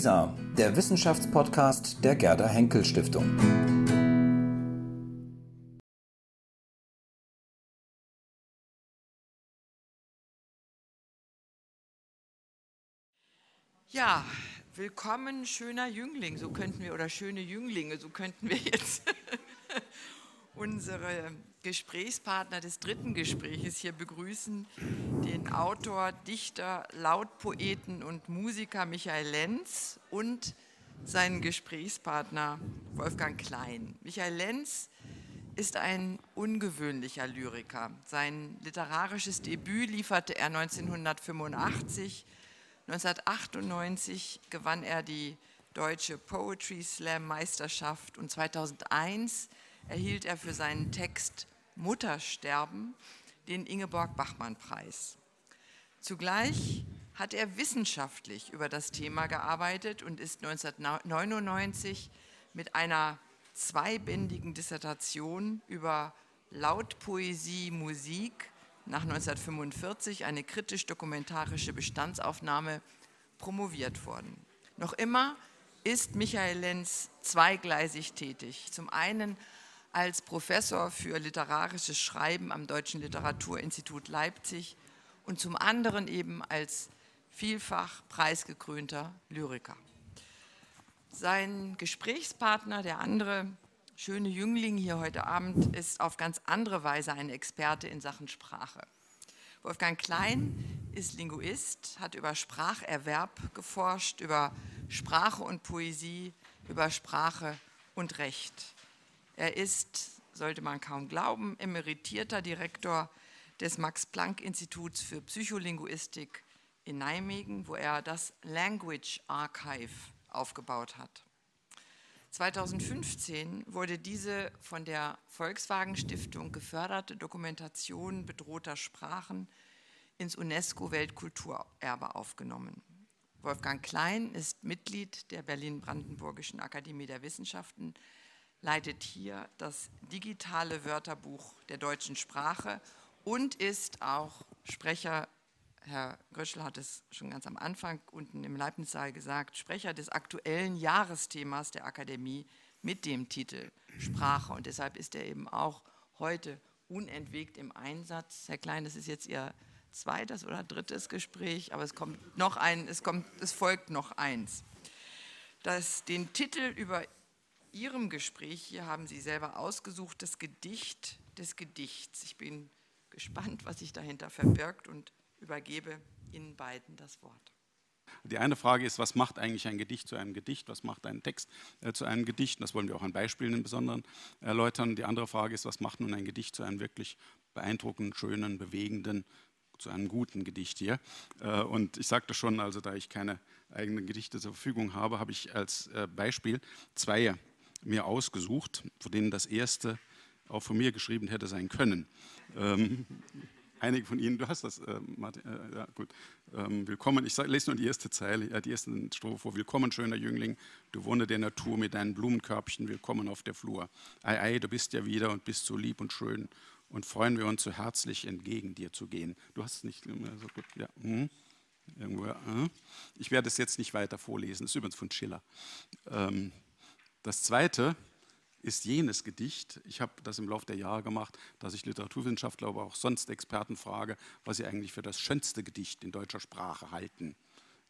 WISA, der Wissenschaftspodcast der Gerda Henkel Stiftung. Ja, willkommen, schöner Jüngling, so könnten wir, oder schöne Jünglinge, so könnten wir jetzt unsere Gesprächspartner des dritten Gespräches hier begrüßen, den Autor, Dichter, Lautpoeten und Musiker Michael Lenz und seinen Gesprächspartner Wolfgang Klein. Michael Lenz ist ein ungewöhnlicher Lyriker. Sein literarisches Debüt lieferte er 1985 1998 gewann er die Deutsche Poetry Slam Meisterschaft und 2001 erhielt er für seinen Text Muttersterben den Ingeborg Bachmann Preis. Zugleich hat er wissenschaftlich über das Thema gearbeitet und ist 1999 mit einer zweibändigen Dissertation über Lautpoesie, Musik nach 1945 eine kritisch-dokumentarische Bestandsaufnahme promoviert worden. Noch immer ist Michael Lenz zweigleisig tätig. Zum einen als Professor für literarisches Schreiben am Deutschen Literaturinstitut Leipzig und zum anderen eben als vielfach preisgekrönter Lyriker. Sein Gesprächspartner, der andere schöne Jüngling hier heute Abend ist auf ganz andere Weise ein Experte in Sachen Sprache. Wolfgang Klein ist Linguist, hat über Spracherwerb geforscht, über Sprache und Poesie, über Sprache und Recht. Er ist, sollte man kaum glauben, emeritierter Direktor des Max-Planck-Instituts für Psycholinguistik in Nijmegen, wo er das Language Archive aufgebaut hat. 2015 wurde diese von der Volkswagen Stiftung geförderte Dokumentation bedrohter Sprachen ins UNESCO-Weltkulturerbe aufgenommen. Wolfgang Klein ist Mitglied der Berlin-Brandenburgischen Akademie der Wissenschaften, leitet hier das digitale Wörterbuch der deutschen Sprache und ist auch Sprecher Herr Gröschel hat es schon ganz am Anfang unten im Leibnizsaal gesagt, Sprecher des aktuellen Jahresthemas der Akademie mit dem Titel Sprache. Und deshalb ist er eben auch heute unentwegt im Einsatz. Herr Klein, das ist jetzt Ihr zweites oder drittes Gespräch, aber es kommt noch ein, es, kommt, es folgt noch eins. Das, den Titel über Ihrem Gespräch hier haben Sie selber ausgesucht, das Gedicht des Gedichts. Ich bin gespannt, was sich dahinter verbirgt und übergebe Ihnen beiden das Wort. Die eine Frage ist, was macht eigentlich ein Gedicht zu einem Gedicht? Was macht ein Text äh, zu einem Gedicht? Das wollen wir auch an Beispielen im Besonderen erläutern. Die andere Frage ist, was macht nun ein Gedicht zu einem wirklich beeindruckenden, schönen, bewegenden, zu einem guten Gedicht hier? Äh, und ich sagte schon, also da ich keine eigenen Gedichte zur Verfügung habe, habe ich als äh, Beispiel zwei mir ausgesucht, von denen das erste auch von mir geschrieben hätte sein können. Ähm, einige von Ihnen, du hast das, äh, Martin, äh, ja, gut. Ähm, willkommen, ich sag, lese nur die erste Zeile, ja, die erste Strophe vor. Willkommen, schöner Jüngling, du Wunde der Natur mit deinen Blumenkörbchen, willkommen auf der Flur. Ei, ei, du bist ja wieder und bist so lieb und schön und freuen wir uns so herzlich entgegen dir zu gehen. Du hast es nicht mehr so gut, ja. Hm. Irgendwo, ja. Hm. Ich werde es jetzt nicht weiter vorlesen, das ist übrigens von Schiller. Ähm, das zweite, ist jenes Gedicht, ich habe das im Laufe der Jahre gemacht, dass ich Literaturwissenschaftler, aber auch sonst Experten frage, was sie eigentlich für das schönste Gedicht in deutscher Sprache halten.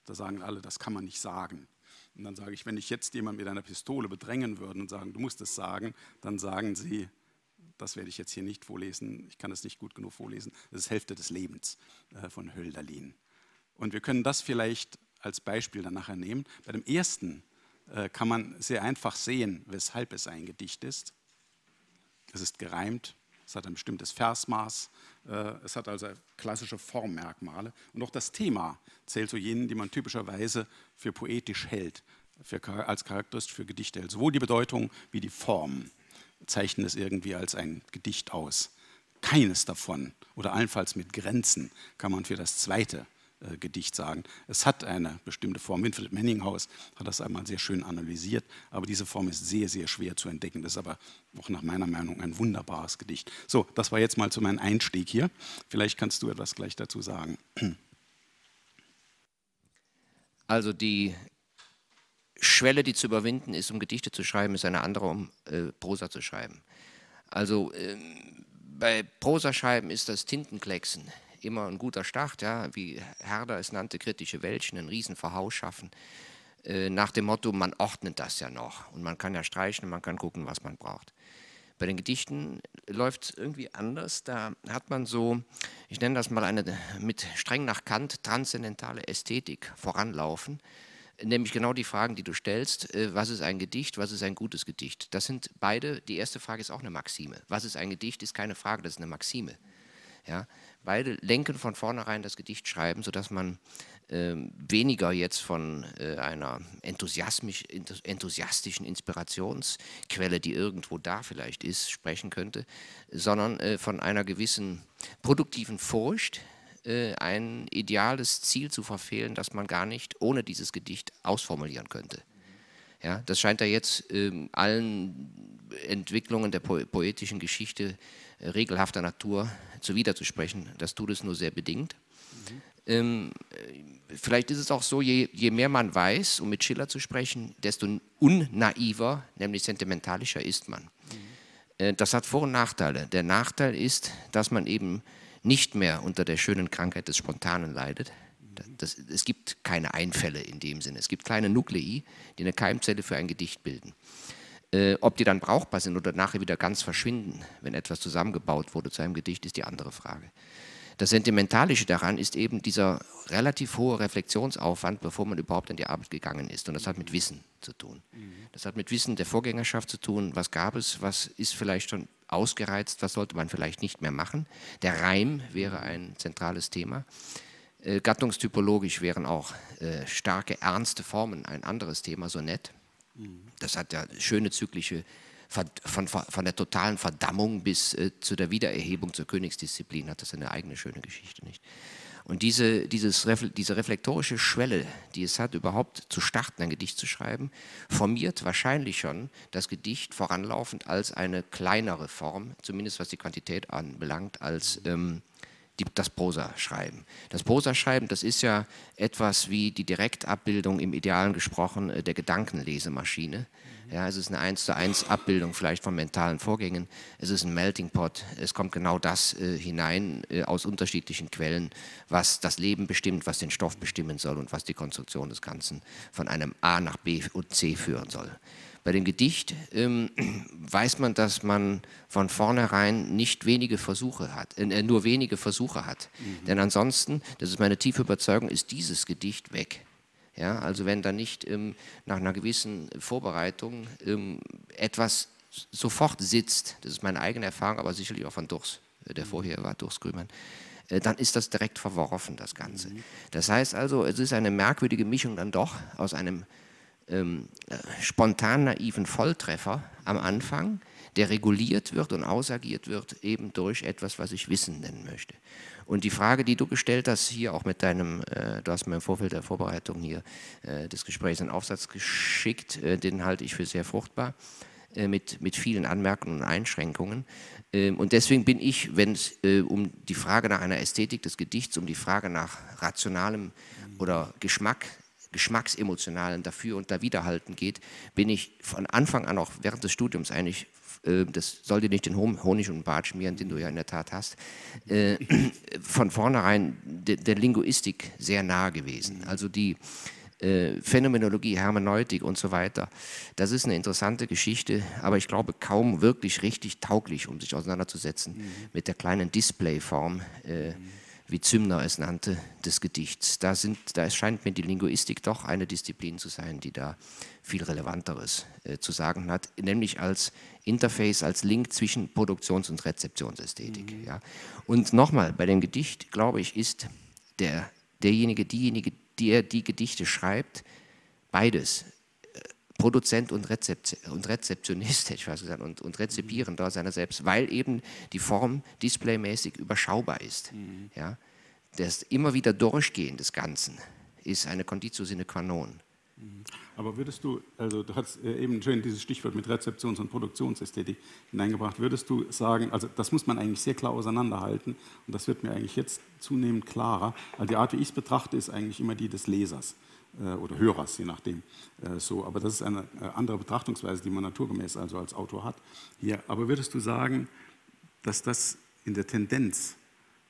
Da sagen alle, das kann man nicht sagen. Und dann sage ich, wenn ich jetzt jemand mit einer Pistole bedrängen würde und sagen, du musst es sagen, dann sagen sie, das werde ich jetzt hier nicht vorlesen, ich kann es nicht gut genug vorlesen, das ist Hälfte des Lebens äh, von Hölderlin. Und wir können das vielleicht als Beispiel dann nachher nehmen. Bei dem ersten kann man sehr einfach sehen, weshalb es ein Gedicht ist. Es ist gereimt, es hat ein bestimmtes Versmaß, äh, es hat also klassische Formmerkmale. Und auch das Thema zählt zu jenen, die man typischerweise für poetisch hält, für, als charakteristisch für Gedichte hält. Sowohl die Bedeutung wie die Form zeichnen es irgendwie als ein Gedicht aus. Keines davon oder allenfalls mit Grenzen kann man für das zweite äh, Gedicht sagen. Es hat eine bestimmte Form. Winfried Menninghaus hat das einmal sehr schön analysiert, aber diese Form ist sehr, sehr schwer zu entdecken. Das ist aber auch nach meiner Meinung ein wunderbares Gedicht. So, das war jetzt mal zu meinem Einstieg hier. Vielleicht kannst du etwas gleich dazu sagen. Also die Schwelle, die zu überwinden ist, um Gedichte zu schreiben, ist eine andere, um äh, Prosa zu schreiben. Also ähm, bei Prosaschreiben ist das Tintenklecksen immer ein guter Start, ja, wie Herder es nannte, kritische Wäldchen, ein Riesenverhaus schaffen, äh, nach dem Motto, man ordnet das ja noch und man kann ja streichen man kann gucken, was man braucht. Bei den Gedichten läuft es irgendwie anders. Da hat man so, ich nenne das mal eine mit streng nach Kant transzendentale Ästhetik voranlaufen. Nämlich genau die Fragen, die du stellst. Äh, was ist ein Gedicht? Was ist ein gutes Gedicht? Das sind beide, die erste Frage ist auch eine Maxime. Was ist ein Gedicht? Ist keine Frage, das ist eine Maxime. Ja? Beide lenken von vornherein das Gedicht schreiben, sodass man äh, weniger jetzt von äh, einer enthusiastischen Inspirationsquelle, die irgendwo da vielleicht ist, sprechen könnte, sondern äh, von einer gewissen produktiven Furcht, äh, ein ideales Ziel zu verfehlen, das man gar nicht ohne dieses Gedicht ausformulieren könnte. Ja, das scheint ja jetzt ähm, allen Entwicklungen der po poetischen Geschichte äh, regelhafter Natur zuwiderzusprechen. Das tut es nur sehr bedingt. Mhm. Ähm, vielleicht ist es auch so, je, je, mehr man weiß, um mit Schiller zu sprechen, desto unnaiver, nämlich sentimentalischer ist man. Mhm. Äh, das hat Vor- und Nachteile. Der Nachteil ist, dass man eben nicht mehr unter der schönen Krankheit des Spontanen leidet. Das, es gibt keine Einfälle in dem Sinne. Es gibt kleine Nuklei, die eine Keimzelle für ein Gedicht bilden. Äh, ob die dann brauchbar sind oder nachher wieder ganz verschwinden, wenn etwas zusammengebaut wurde zu einem Gedicht, ist die andere Frage. Das Sentimentalische daran ist eben dieser relativ hohe Reflexionsaufwand, bevor man überhaupt an die Arbeit gegangen ist. Und das hat mit Wissen zu tun. Das hat mit Wissen der Vorgängerschaft zu tun. Was gab es? Was ist vielleicht schon ausgereizt? Was sollte man vielleicht nicht mehr machen? Der Reim wäre ein zentrales Thema. Äh, gattungstypologisch wären auch äh, starke, ernste Formen ein anderes Thema, so nett. Das hat ja schöne zyklische von, von, der totalen Verdammung bis äh, zu der Wiedererhebung zur Königsdisziplin hat das eine eigene schöne Geschichte, nicht? Und diese, dieses, diese reflektorische Schwelle, die es hat, überhaupt zu starten, ein Gedicht zu schreiben, formiert wahrscheinlich schon das Gedicht voranlaufend als eine kleinere Form, zumindest was die Quantität anbelangt, als ähm, die, das Prosa-Schreiben. Das Prosa-Schreiben, das ist ja etwas wie die Direktabbildung im Idealen gesprochen äh, der Gedankenlesemaschine. Ja, es ist eine 1 zu 1 Abbildung vielleicht von mentalen Vorgängen. Es ist ein Melting Pot. Es kommt genau das äh, hinein äh, aus unterschiedlichen Quellen, was das Leben bestimmt, was den Stoff bestimmen soll und was die Konstruktion des Ganzen von einem A nach B und C führen soll. Bei dem Gedicht ähm, weiß man, dass man von vornherein nicht wenige Versuche hat, äh, nur wenige Versuche hat. Mhm. Denn ansonsten, das ist meine tiefe Überzeugung, ist dieses Gedicht weg. Ja, also wenn da nicht ähm, nach einer gewissen Vorbereitung ähm, etwas sofort sitzt, das ist meine eigene Erfahrung, aber sicherlich auch von Durst, äh, der vorher war, Durst Grümann, äh, dann ist das direkt verworfen, das Ganze. Mhm. Das heißt also, es ist eine merkwürdige Mischung dann doch aus einem ähm, äh, spontan naiven Volltreffer am Anfang, der reguliert wird und ausagiert wird eben durch etwas, was ich Wissen nennen möchte. Und die Frage, die du gestellt hast, hier auch mit deinem, äh, du hast mir im Vorfeld der Vorbereitung hier äh, des Gesprächs einen Aufsatz geschickt, äh, den halte ich für sehr fruchtbar, äh, mit, mit vielen Anmerkungen und Einschränkungen. Ähm, und deswegen bin ich, wenn es äh, um die Frage nach einer Ästhetik des Gedichts, um die Frage nach rationalem oder Geschmack geschmacksemotionalen Dafür- und Dawiderhalten geht, bin ich von Anfang an auch während des Studiums eigentlich äh, das soll dir nicht den Honig und Bart schmieren, den du ja in der Tat hast, äh, von vornherein der, der Linguistik sehr nahe gewesen. Also die äh, Phänomenologie, Hermeneutik und so weiter. Das ist eine interessante Geschichte, aber ich glaube kaum wirklich richtig tauglich, um sich auseinanderzusetzen mhm. mit der kleinen Displayform. Äh, mhm wie Zümner es nannte, des Gedichts. Da, sind, da scheint mir die Linguistik doch eine Disziplin zu sein, die da viel Relevanteres äh, zu sagen hat, nämlich als Interface, als Link zwischen Produktions- und Rezeptionsästhetik. Mhm. Ja. Und nochmal, bei dem Gedicht, glaube ich, ist der, derjenige, diejenige, der die Gedichte schreibt, beides Produzent und, Rezeption, und Rezeptionist, hätte ich fast gesagt, und, und Rezipierender seiner selbst, weil eben die Form displaymäßig überschaubar ist. Mhm. Ja? Das immer wieder Durchgehen des Ganzen ist eine Conditio sine qua non. Mhm. Aber würdest du, also du hast äh, eben schön dieses Stichwort mit Rezeptions- und Produktionsästhetik hineingebracht, würdest du sagen, also das muss man eigentlich sehr klar auseinanderhalten und das wird mir eigentlich jetzt zunehmend klarer, weil die Art, wie ich es betrachte, ist eigentlich immer die des Lesers oder Hörers, je nachdem. Äh, so, aber das ist eine andere Betrachtungsweise, die man naturgemäß also als Autor hat. Hier, aber würdest du sagen, dass das in der Tendenz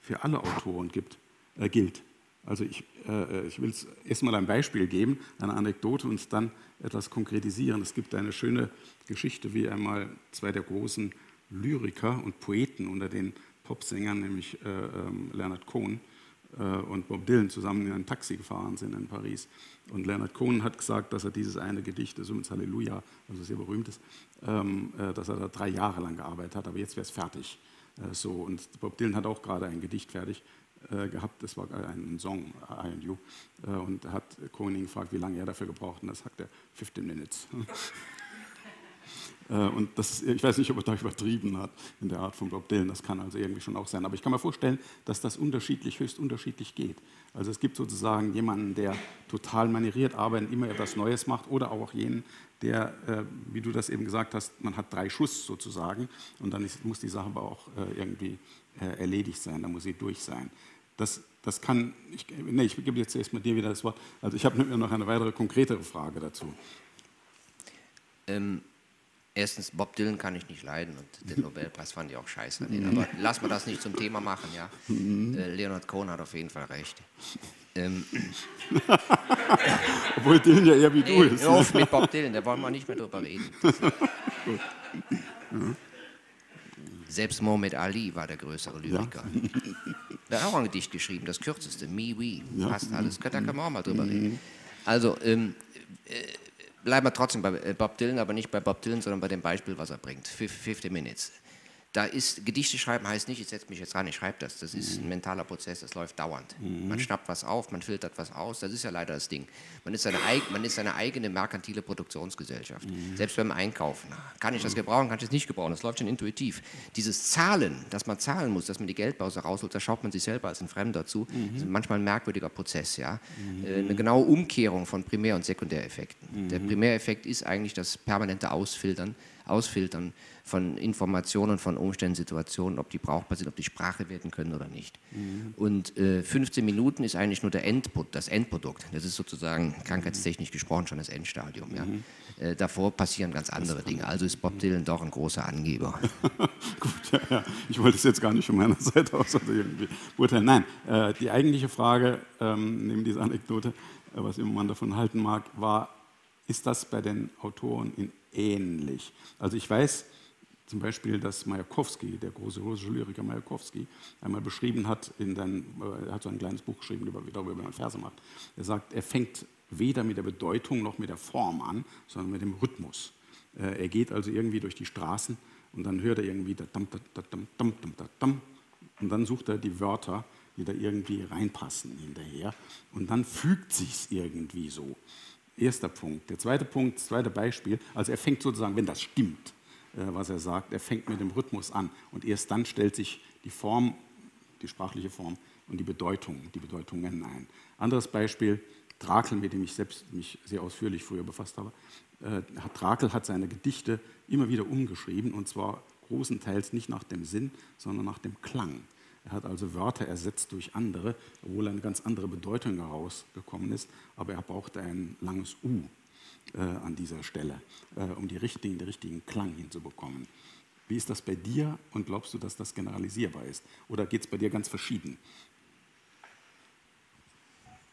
für alle Autoren gibt, äh, gilt? Also ich, äh, ich will es erstmal ein Beispiel geben, eine Anekdote und dann etwas konkretisieren. Es gibt eine schöne Geschichte, wie einmal zwei der großen Lyriker und Poeten unter den Popsängern, nämlich äh, ähm, Leonard Cohen äh, und Bob Dylan, zusammen in ein Taxi gefahren sind in Paris. Und Leonard Cohen hat gesagt, dass er dieses eine Gedicht, das übrigens Halleluja, also sehr berühmt ist, ähm, äh, dass er da drei Jahre lang gearbeitet hat, aber jetzt wäre es fertig. Äh, so, und Bob Dylan hat auch gerade ein Gedicht fertig äh, gehabt, das war ein Song, I and You, äh, und hat Koenig gefragt, wie lange er dafür gebraucht und das sagt er 15 Minutes. Äh, und das, ich weiß nicht, ob er da übertrieben hat in der Art von Bob Dylan, das kann also irgendwie schon auch sein. Aber ich kann mir vorstellen, dass das unterschiedlich, höchst unterschiedlich geht. Also es gibt sozusagen jemanden, der total manieriert arbeitet, immer etwas Neues macht, oder auch jenen, der, wie du das eben gesagt hast, man hat drei Schuss sozusagen und dann ist, muss die Sache aber auch irgendwie erledigt sein, da muss sie durch sein. Das, das kann, ich, nee, ich gebe jetzt erst mit dir wieder das Wort. Also ich habe noch eine weitere konkretere Frage dazu. Ähm, erstens, Bob Dylan kann ich nicht leiden und den Nobelpreis fand ich auch scheiße. aber lass mal das nicht zum Thema machen, ja. Mhm. Äh, Leonard Cohen hat auf jeden Fall recht. Ähm, Obwohl Dylan ja eher wie du ist. Auf mit Bob Dylan, da wollen wir nicht mehr drüber reden. Selbst Mohammed Ali war der größere Lyriker. Ja. Der hat auch ein Gedicht geschrieben, das kürzeste, Me, We, ja. passt alles. Da können wir auch mal drüber reden. Also, ähm, äh, bleiben wir trotzdem bei äh, Bob Dylan, aber nicht bei Bob Dylan, sondern bei dem Beispiel, was er bringt. 50 Minutes da ist, Gedichte schreiben heißt nicht, ich setze mich jetzt ran, ich schreibe das. Das ist ein mentaler Prozess, das läuft dauernd. Mhm. Man schnappt was auf, man filtert was aus, das ist ja leider das Ding. Man ist seine, man ist seine eigene merkantile Produktionsgesellschaft. Mhm. Selbst beim Einkaufen. Kann ich das gebrauchen, kann ich das nicht gebrauchen, das läuft schon intuitiv. Dieses Zahlen, dass man zahlen muss, dass man die Geldbörse rausholt, da schaut man sich selber als ein Fremder zu. Mhm. Das ist manchmal ein merkwürdiger Prozess. Ja? Mhm. Äh, eine genaue Umkehrung von Primär- und Sekundäreffekten. Der mhm. Primäreffekt ist eigentlich das permanente Ausfiltern, Ausfiltern von Informationen, von Umständen, Situationen, ob die brauchbar sind, ob die Sprache werden können oder nicht. Mhm. Und äh, 15 Minuten ist eigentlich nur der Endput, das Endprodukt. Das ist sozusagen krankheitstechnisch gesprochen schon das Endstadium. Ja. Mhm. Äh, davor passieren ganz andere Dinge. Also ist Bob Dylan doch ein großer Angeber. Gut, ja, ja. Ich wollte es jetzt gar nicht von meiner Seite aus also irgendwie beurteilen. Nein, äh, die eigentliche Frage ähm, neben dieser Anekdote, äh, was immer man davon halten mag, war, ist das bei den Autoren ähnlich? Also ich weiß, zum Beispiel, dass Majakowski, der große russische Lyriker Majakowski, einmal beschrieben hat, in seinem, äh, er hat so ein kleines Buch geschrieben darüber, wie man Verse macht. Er sagt, er fängt weder mit der Bedeutung noch mit der Form an, sondern mit dem Rhythmus. Äh, er geht also irgendwie durch die Straßen und dann hört er irgendwie da dam, da, da, dam, dam, dam, da, dam, und dann sucht er die Wörter, die da irgendwie reinpassen hinterher und dann fügt sich's irgendwie so. Erster Punkt. Der zweite Punkt, das zweite Beispiel, also er fängt sozusagen, wenn das stimmt, was er sagt. Er fängt mit dem Rhythmus an und erst dann stellt sich die Form, die sprachliche Form und die Bedeutung, die Bedeutungen ein. Anderes Beispiel, Drakel, mit dem ich selbst mich sehr ausführlich früher befasst habe. Äh, Drakel hat seine Gedichte immer wieder umgeschrieben und zwar großenteils nicht nach dem Sinn, sondern nach dem Klang. Er hat also Wörter ersetzt durch andere, obwohl eine ganz andere Bedeutung herausgekommen ist, aber er brauchte ein langes U äh, an dieser Stelle, äh, um die richtigen, den richtigen Klang hinzubekommen. Wie ist das bei dir und glaubst du, dass das generalisierbar ist? Oder geht es bei dir ganz verschieden?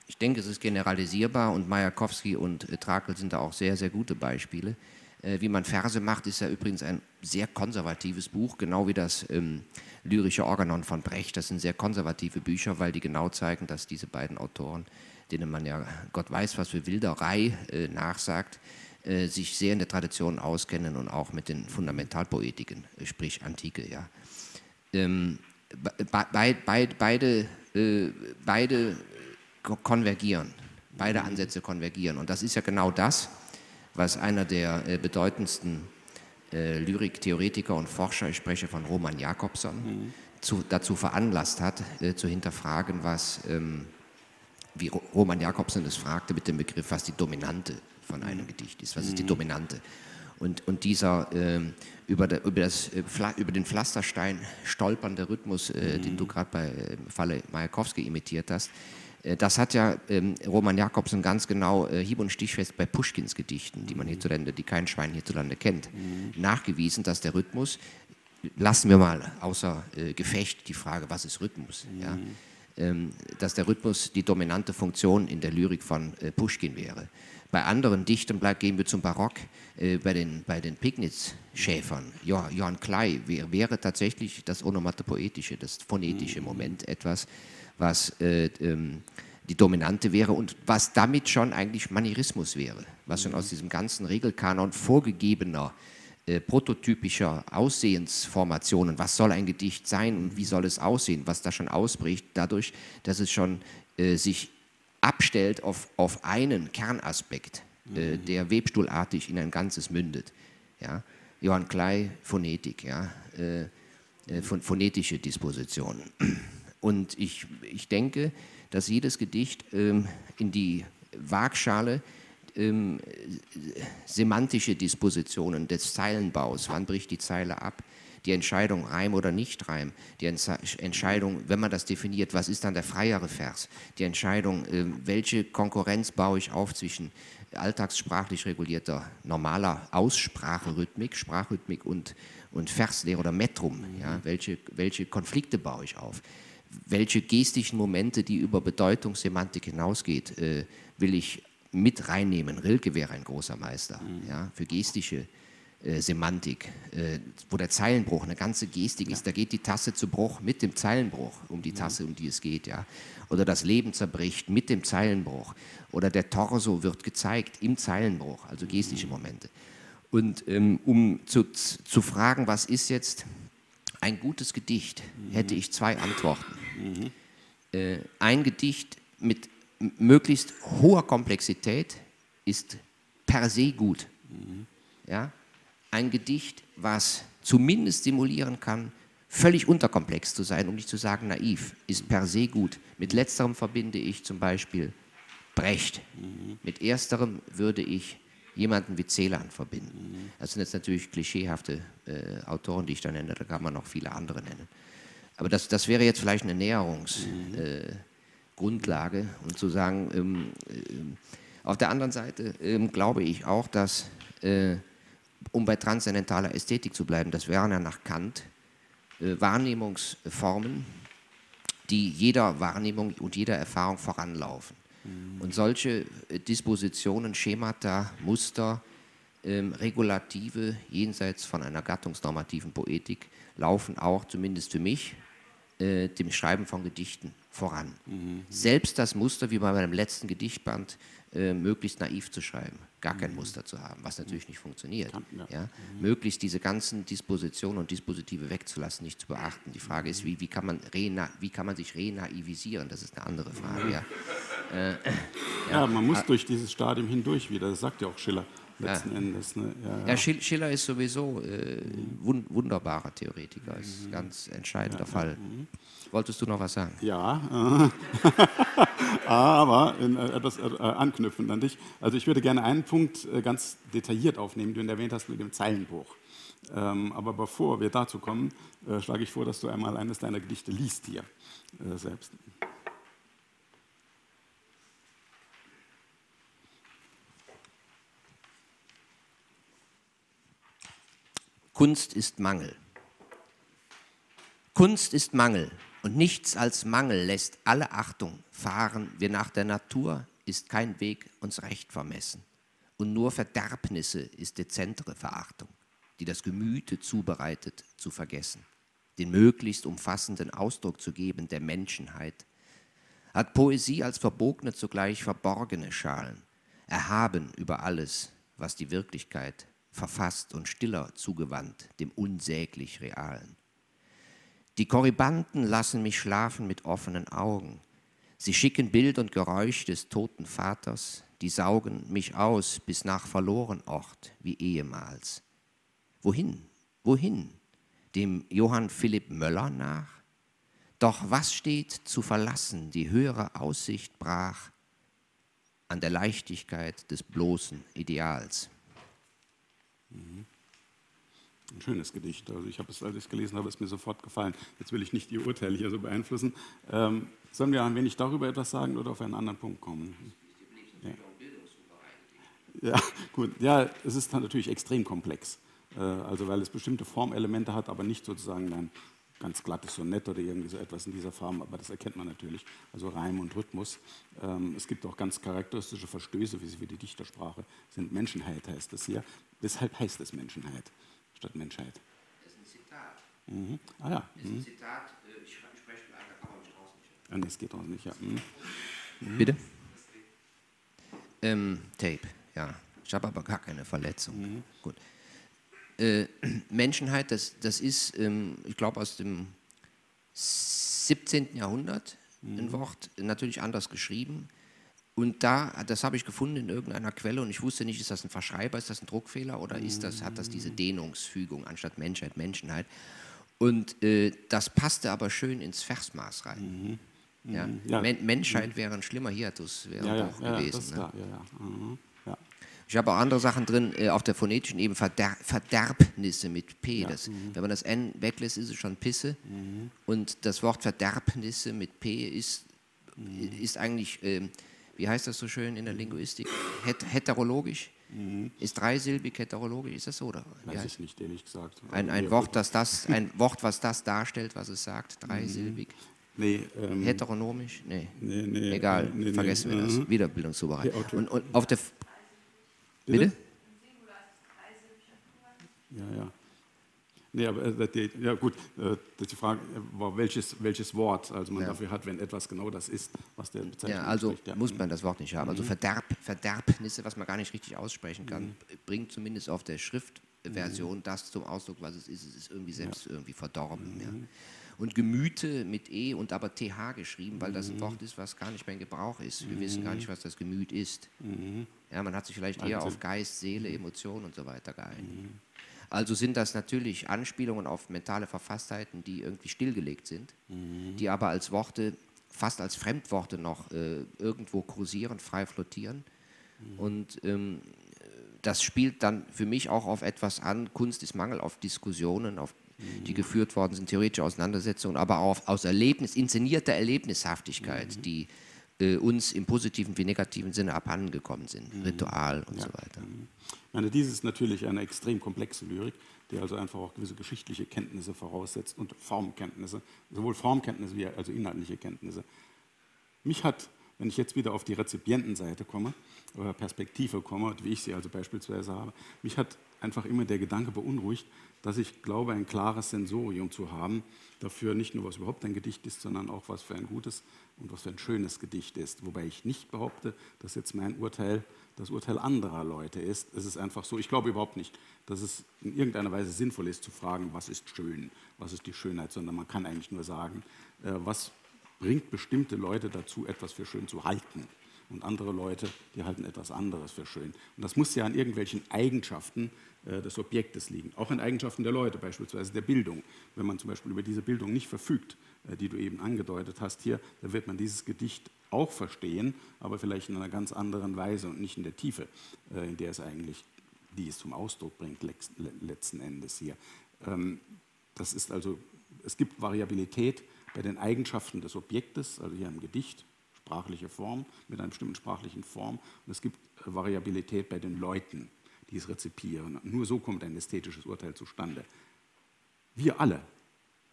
Ich denke, es ist generalisierbar und Majakowski und äh, Trakel sind da auch sehr, sehr gute Beispiele. Äh, wie man Verse macht, ist ja übrigens ein sehr konservatives Buch, genau wie das ähm, lyrische Organon von Brecht. Das sind sehr konservative Bücher, weil die genau zeigen, dass diese beiden Autoren denen man ja Gott weiß, was für Wilderei äh, nachsagt, äh, sich sehr in der Tradition auskennen und auch mit den Fundamentalpoetiken, äh, sprich Antike. Ja. Ähm, be be beide, äh, beide konvergieren, beide Ansätze konvergieren. Und das ist ja genau das, was einer der äh, bedeutendsten äh, Lyriktheoretiker und Forscher, ich spreche von Roman Jakobson, mhm. zu, dazu veranlasst hat, zu hinterfragen, was ähm, wie Roman Jakobsen es fragte mit dem Begriff, was die Dominante von einem mhm. Gedicht ist. Was ist die mhm. Dominante? Und, und dieser äh, über, der, über, das, äh, über den Pflasterstein stolpernde Rhythmus, äh, mhm. den du gerade bei äh, Falle Majakowski imitiert hast, äh, das hat ja ähm, Roman Jakobsen ganz genau äh, hieb- und stichfest bei Puschkins Gedichten, die man hierzulande, die kein Schwein hierzulande kennt, mhm. nachgewiesen, dass der Rhythmus, lassen wir mal außer Gefecht die Frage, was ist Rhythmus? Mhm. Ja? Ähm, dass der Rhythmus die dominante Funktion in der Lyrik von äh, Puschkin wäre. Bei anderen Dichtern gehen wir zum Barock, äh, bei den, bei den Pignitz-Schäfern, Johann Klei, wäre tatsächlich das onomatopoetische, das phonetische Moment etwas, was äh, ähm, die Dominante wäre und was damit schon eigentlich Manierismus wäre, was schon aus diesem ganzen Regelkanon vorgegebener äh, prototypischer Aussehensformationen, was soll ein Gedicht sein und wie soll es aussehen, was da schon ausbricht, dadurch, dass es schon äh, sich abstellt auf, auf einen Kernaspekt, äh, mhm. der webstuhlartig in ein Ganzes mündet. Ja? Johann Klei, Phonetik, ja? Äh, äh, phonetische Dispositionen. Und ich, ich denke, dass jedes Gedicht ähm, in die Waagschale ähm, semantische Dispositionen des Zeilenbaus, wann bricht die Zeile ab, die Entscheidung Reim oder nicht Reim, die Entscheidung, wenn man das definiert, was ist dann der freiere Vers, die Entscheidung, äh, welche Konkurrenz baue ich auf zwischen alltagssprachlich regulierter normaler Ausspracherhythmik, Sprachrhythmik und, und Verslehre oder Metrum, ja, welche, welche Konflikte baue ich auf, welche gestischen Momente, die über Bedeutungssemantik hinausgeht, äh, will ich mit reinnehmen. Rilke wäre ein großer Meister mhm. ja, für gestische äh, Semantik, äh, wo der Zeilenbruch eine ganze Gestik ja. ist. Da geht die Tasse zu Bruch mit dem Zeilenbruch, um die mhm. Tasse, um die es geht. Ja. Oder das Leben zerbricht mit dem Zeilenbruch. Oder der Torso wird gezeigt im Zeilenbruch, also gestische mhm. Momente. Und ähm, um zu, zu fragen, was ist jetzt ein gutes Gedicht, mhm. hätte ich zwei Antworten. Mhm. Äh, ein Gedicht mit möglichst hoher Komplexität ist per se gut. Mhm. Ja? Ein Gedicht, was zumindest simulieren kann, völlig unterkomplex zu sein, um nicht zu sagen naiv, ist per se gut. Mit letzterem verbinde ich zum Beispiel Brecht. Mhm. Mit ersterem würde ich jemanden wie Celan verbinden. Mhm. Das sind jetzt natürlich klischeehafte äh, Autoren, die ich da nenne, da kann man noch viele andere nennen. Aber das, das wäre jetzt vielleicht eine Näherungs... Mhm. Äh, Grundlage und zu sagen, ähm, äh, auf der anderen Seite ähm, glaube ich auch, dass, äh, um bei transzendentaler Ästhetik zu bleiben, das wären ja nach Kant äh, Wahrnehmungsformen, die jeder Wahrnehmung und jeder Erfahrung voranlaufen. Mhm. Und solche äh, Dispositionen, Schemata, Muster, ähm, Regulative jenseits von einer gattungsnormativen Poetik laufen auch, zumindest für mich, äh, dem Schreiben von Gedichten voran. Mhm. Selbst das Muster, wie bei meinem letzten Gedichtband, äh, möglichst naiv zu schreiben, gar kein mhm. Muster zu haben, was natürlich nicht funktioniert. Ja. ja? Mhm. Möglichst diese ganzen Dispositionen und Dispositive wegzulassen, nicht zu beachten. Die Frage ist, wie, wie, kann, man wie kann man sich renaivisieren? Das ist eine andere Frage. Ja, äh, ja. ja man muss ah. durch dieses Stadium hindurch wieder, das sagt ja auch Schiller letzten ja. Endes. Ne? Ja, ja. Schiller ist sowieso äh, wund wunderbarer Theoretiker, ist ein mhm. ganz entscheidender Fall. Mhm. Wolltest du noch was sagen? Ja, aber äh, etwas äh, anknüpfend an dich. Also ich würde gerne einen Punkt äh, ganz detailliert aufnehmen, den du erwähnt hast mit dem Zeilenbruch. Ähm, aber bevor wir dazu kommen, äh, schlage ich vor, dass du einmal eines deiner Gedichte liest hier äh, selbst. Kunst ist Mangel. Kunst ist Mangel und nichts als Mangel lässt alle Achtung fahren wir nach der Natur, ist kein Weg uns recht vermessen. Und nur Verderbnisse ist dezentere Verachtung, die das Gemüte zubereitet, zu vergessen, den möglichst umfassenden Ausdruck zu geben der Menschenheit. Hat Poesie als verbogene zugleich verborgene Schalen, erhaben über alles, was die Wirklichkeit verfasst und stiller zugewandt dem unsäglich Realen. Die Korribanten lassen mich schlafen mit offenen Augen. Sie schicken Bild und Geräusch des toten Vaters, die saugen mich aus bis nach verloren Ort wie ehemals. Wohin? Wohin? Dem Johann Philipp Möller nach? Doch was steht zu verlassen, die höhere Aussicht brach an der Leichtigkeit des bloßen Ideals? Ein schönes Gedicht. Also ich habe es, als ich es gelesen habe, ist mir sofort gefallen. Jetzt will ich nicht Ihr Urteil hier so beeinflussen. Ähm, sollen wir ein wenig darüber etwas sagen oder auf einen anderen Punkt kommen? Ja, ja gut. Ja, es ist dann natürlich extrem komplex. Äh, also weil es bestimmte Formelemente hat, aber nicht sozusagen ein ganz glattes Sonett oder irgendwie so etwas in dieser Form, aber das erkennt man natürlich, also Reim und Rhythmus. Ähm, es gibt auch ganz charakteristische Verstöße, wie sie für die Dichtersprache sind. Menschenheit heißt das hier. Weshalb heißt es Menschenheit statt Menschheit? Das ist ein Zitat. Mhm. Ah ja. Das ist ein Zitat, äh, ich spreche gleich, da kann man raus nicht. Ah, nee, es geht auch nicht, ja. Mhm. Bitte? Ähm, Tape, ja. Ich habe aber gar keine Verletzung. Gut. Äh, Menschenheit, das, das ist, ähm, ich glaube, aus dem 17. Jahrhundert ein Wort, natürlich anders geschrieben. Und da, das habe ich gefunden in irgendeiner Quelle und ich wusste nicht, ist das ein Verschreiber, ist das ein Druckfehler oder ist das, hat das diese Dehnungsfügung anstatt Menschheit, Menschenheit. Und äh, das passte aber schön ins Versmaß rein. Ja? Ja. Men Menschheit wäre ein schlimmer Hiatus, wäre Ja, auch gewesen. ne? Mhm. Ich habe auch andere Sachen drin, äh, auf der phonetischen Ebene, Verder Verderbnisse mit P. Das, Wenn man das N weglässt, ist es schon Pisse. Und das Wort Verderbnisse mit P ist, ist eigentlich, ähm, wie heißt das so schön in der Linguistik, Het heterologisch. Ist dreisilbig heterologisch, ist das so? Oder? Weiß ich nicht, ehrlich gesagt. ein, ein, Wort, das das, ein Wort, was das darstellt, was es sagt, dreisilbig. Nee, ähm, Heteronomisch? Nee. nee, nee, Egal, nee, vergessen wir das. mhm. Wiederbildungszubereitung. Ja. Und, und auf der. F- Bitte? Bitte? Ja, ja. Nee, aber äh, die, ja gut, äh, die Frage war, welches, welches Wort also man Ja. dafür hat, wenn etwas genau das ist, was der Bezeichnung Ja, also entspricht. Ja. muss man das Wort nicht haben. Mhm. Also Verderb, Verderbnisse, was man gar nicht richtig aussprechen kann, bringt zumindest auf der Mhm. Schriftversion das zum Ausdruck, was es ist. Es ist irgendwie selbst irgendwie verdorben. Ja. Mhm. Und Gemüte mit E und aber TH geschrieben, weil Mhm. das ein Wort ist, was gar nicht mehr in Gebrauch ist. Wir wissen gar nicht, was das Gemüt ist. Ja, man hat sich vielleicht eher Wahnsinn. auf Geist, Seele, Emotion und so weiter geeinigt. Also sind das natürlich Anspielungen auf mentale Verfasstheiten, die irgendwie stillgelegt sind, die aber als Worte, fast als Fremdworte noch äh, irgendwo kursieren, frei flottieren. Und ähm, das spielt dann für mich auch auf etwas an. Kunst ist Mangel auf Diskussionen, auf, die geführt worden sind, theoretische Auseinandersetzungen, aber auch auf, aus Erlebnis, inszenierter Erlebnishaftigkeit, die äh, uns im positiven wie negativen Sinne abhandengekommen sind. Ritual und so weiter. Ich meine, dies ist natürlich eine extrem komplexe Lyrik, die also einfach auch gewisse geschichtliche Kenntnisse voraussetzt und Formkenntnisse, sowohl Formkenntnisse wie also inhaltliche Kenntnisse. Mich hat, wenn ich jetzt wieder auf die Rezipientenseite komme, oder Perspektive komme, wie ich sie also beispielsweise habe, mich hat einfach immer der Gedanke beunruhigt, dass ich glaube, ein klares Sensorium zu haben, dafür nicht nur, was überhaupt ein Gedicht ist, sondern auch, was für ein gutes und was für ein schönes Gedicht ist. Wobei ich nicht behaupte, dass jetzt mein Urteil das Urteil anderer Leute ist. Es ist einfach so, ich glaube überhaupt nicht, dass es in irgendeiner Weise sinnvoll ist zu fragen, was ist schön, was ist die Schönheit, sondern man kann eigentlich nur sagen, äh, was bringt bestimmte Leute dazu, etwas für schön zu halten. Und andere Leute, die halten etwas anderes für schön. Und das muss ja an irgendwelchen Eigenschaften äh, des Objektes liegen. Auch an Eigenschaften der Leute, beispielsweise der Bildung. Wenn man zum Beispiel über diese Bildung nicht verfügt, äh, die du eben angedeutet hast hier, dann wird man dieses Gedicht auch verstehen, aber vielleicht in einer ganz anderen Weise und nicht in der Tiefe, äh, in der es eigentlich, die es zum Ausdruck bringt, letzten Endes hier. Ähm, Das ist also, es gibt Variabilität bei den Eigenschaften des Objektes, also hier im Gedicht, sprachliche Form, mit einer bestimmten sprachlichen Form. Und es gibt äh, Variabilität bei den Leuten, die es rezipieren. Nur so kommt ein ästhetisches Urteil zustande. Wir alle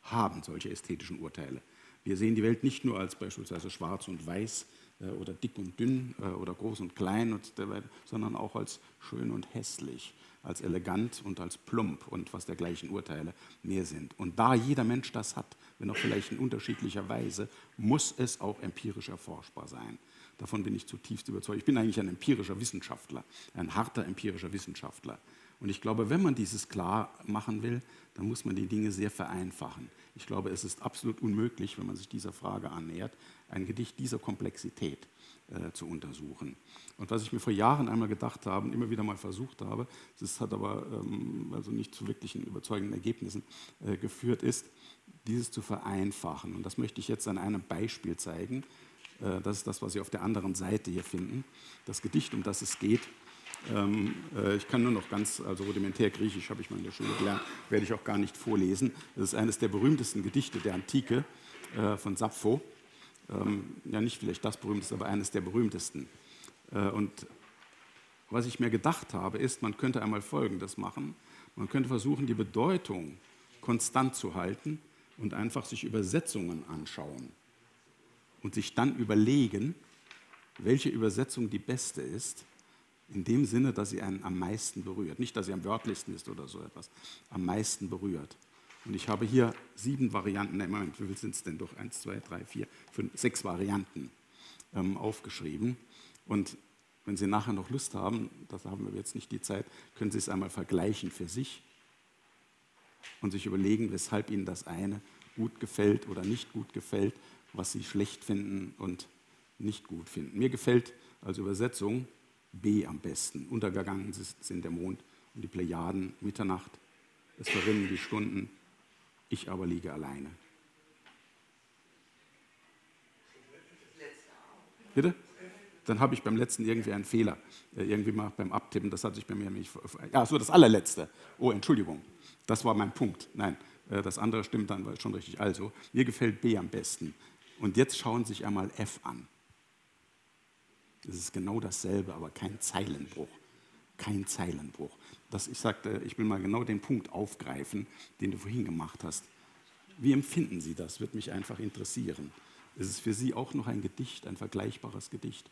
haben solche ästhetischen Urteile. Wir sehen die Welt nicht nur als beispielsweise schwarz und weiß äh, oder dick und dünn äh, oder groß und klein, sondern auch als schön und hässlich, als elegant und als plump und was dergleichen Urteile mehr sind. Und da jeder Mensch das hat, wenn auch vielleicht in unterschiedlicher Weise, muss es auch empirisch erforschbar sein. Davon bin ich zutiefst überzeugt. Ich bin eigentlich ein empirischer Wissenschaftler, ein harter empirischer Wissenschaftler. Und ich glaube, wenn man dieses klar machen will, dann muss man die Dinge sehr vereinfachen. Ich glaube, es ist absolut unmöglich, wenn man sich dieser Frage annähert, ein Gedicht dieser Komplexität äh, zu untersuchen. Und was ich mir vor Jahren einmal gedacht habe und immer wieder mal versucht habe, das hat aber ähm, also nicht zu wirklichen überzeugenden Ergebnissen äh, geführt, ist, dieses zu vereinfachen. Und das möchte ich jetzt an einem Beispiel zeigen. Äh, das ist das, was Sie auf der anderen Seite hier finden. Das Gedicht, um das es geht. Ähm, äh, ich kann nur noch ganz, also rudimentär Griechisch habe ich mal in der Schule gelernt, werde ich auch gar nicht vorlesen. Das ist eines der berühmtesten Gedichte der Antike äh, von Sappho. Ähm, ja, nicht vielleicht das berühmteste, aber eines der berühmtesten. Äh, und was ich mir gedacht habe, ist, man könnte einmal Folgendes machen. Man könnte versuchen, die Bedeutung konstant zu halten und einfach sich Übersetzungen anschauen und sich dann überlegen, welche Übersetzung die beste ist, in dem Sinne, dass sie einen am meisten berührt. Nicht, dass sie am wörtlichsten ist oder so etwas, am meisten berührt. Und ich habe hier sieben Varianten, nein, Moment, wie viel sind es denn doch? Eins, zwei, drei, vier, fünf, sechs Varianten ähm, aufgeschrieben. Und wenn Sie nachher noch Lust haben, das haben wir jetzt nicht die Zeit, können Sie es einmal vergleichen für sich und sich überlegen, weshalb Ihnen das eine gut gefällt oder nicht gut gefällt, was Sie schlecht finden und nicht gut finden. Mir gefällt als Übersetzung B am besten. Untergegangen sind der Mond und die Plejaden, Mitternacht, es verrinnen die Stunden, ich aber liege alleine. Bitte? Dann habe ich beim letzten irgendwie einen Fehler, äh, irgendwie mal beim Abtippen, das hat sich bei mir nicht. Ja, so das allerletzte. Oh, Entschuldigung, das war mein Punkt. Nein, äh, das andere stimmt dann schon richtig. Also, mir gefällt B am besten. Und jetzt schauen Sie sich einmal F an. Das ist genau dasselbe, aber kein Zeilenbruch. Kein Zeilenbruch. Das, ich sagte, ich will mal genau den Punkt aufgreifen, den du vorhin gemacht hast. Wie empfinden Sie das? Wird mich einfach interessieren. Ist es für Sie auch noch ein Gedicht, ein vergleichbares Gedicht?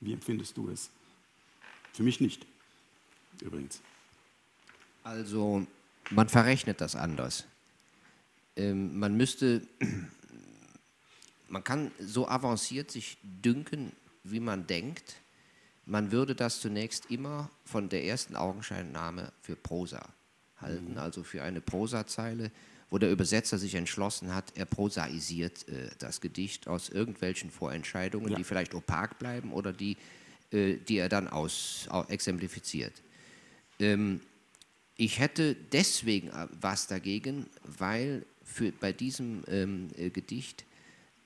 Wie empfindest du es? Für mich nicht, übrigens. Also, man verrechnet das anders. Ähm, man müsste, man kann so avanciert sich dünken, wie man denkt, man würde das zunächst immer von der ersten Augenscheinnahme für Prosa halten, mhm. also für eine Prosazeile, wo der Übersetzer sich entschlossen hat, er prosaisiert äh, das Gedicht aus irgendwelchen Vorentscheidungen, ja. die vielleicht opak bleiben oder die, äh, die er dann aus, exemplifiziert. Ähm, ich hätte deswegen äh, was dagegen, weil für, bei diesem ähm, äh, Gedicht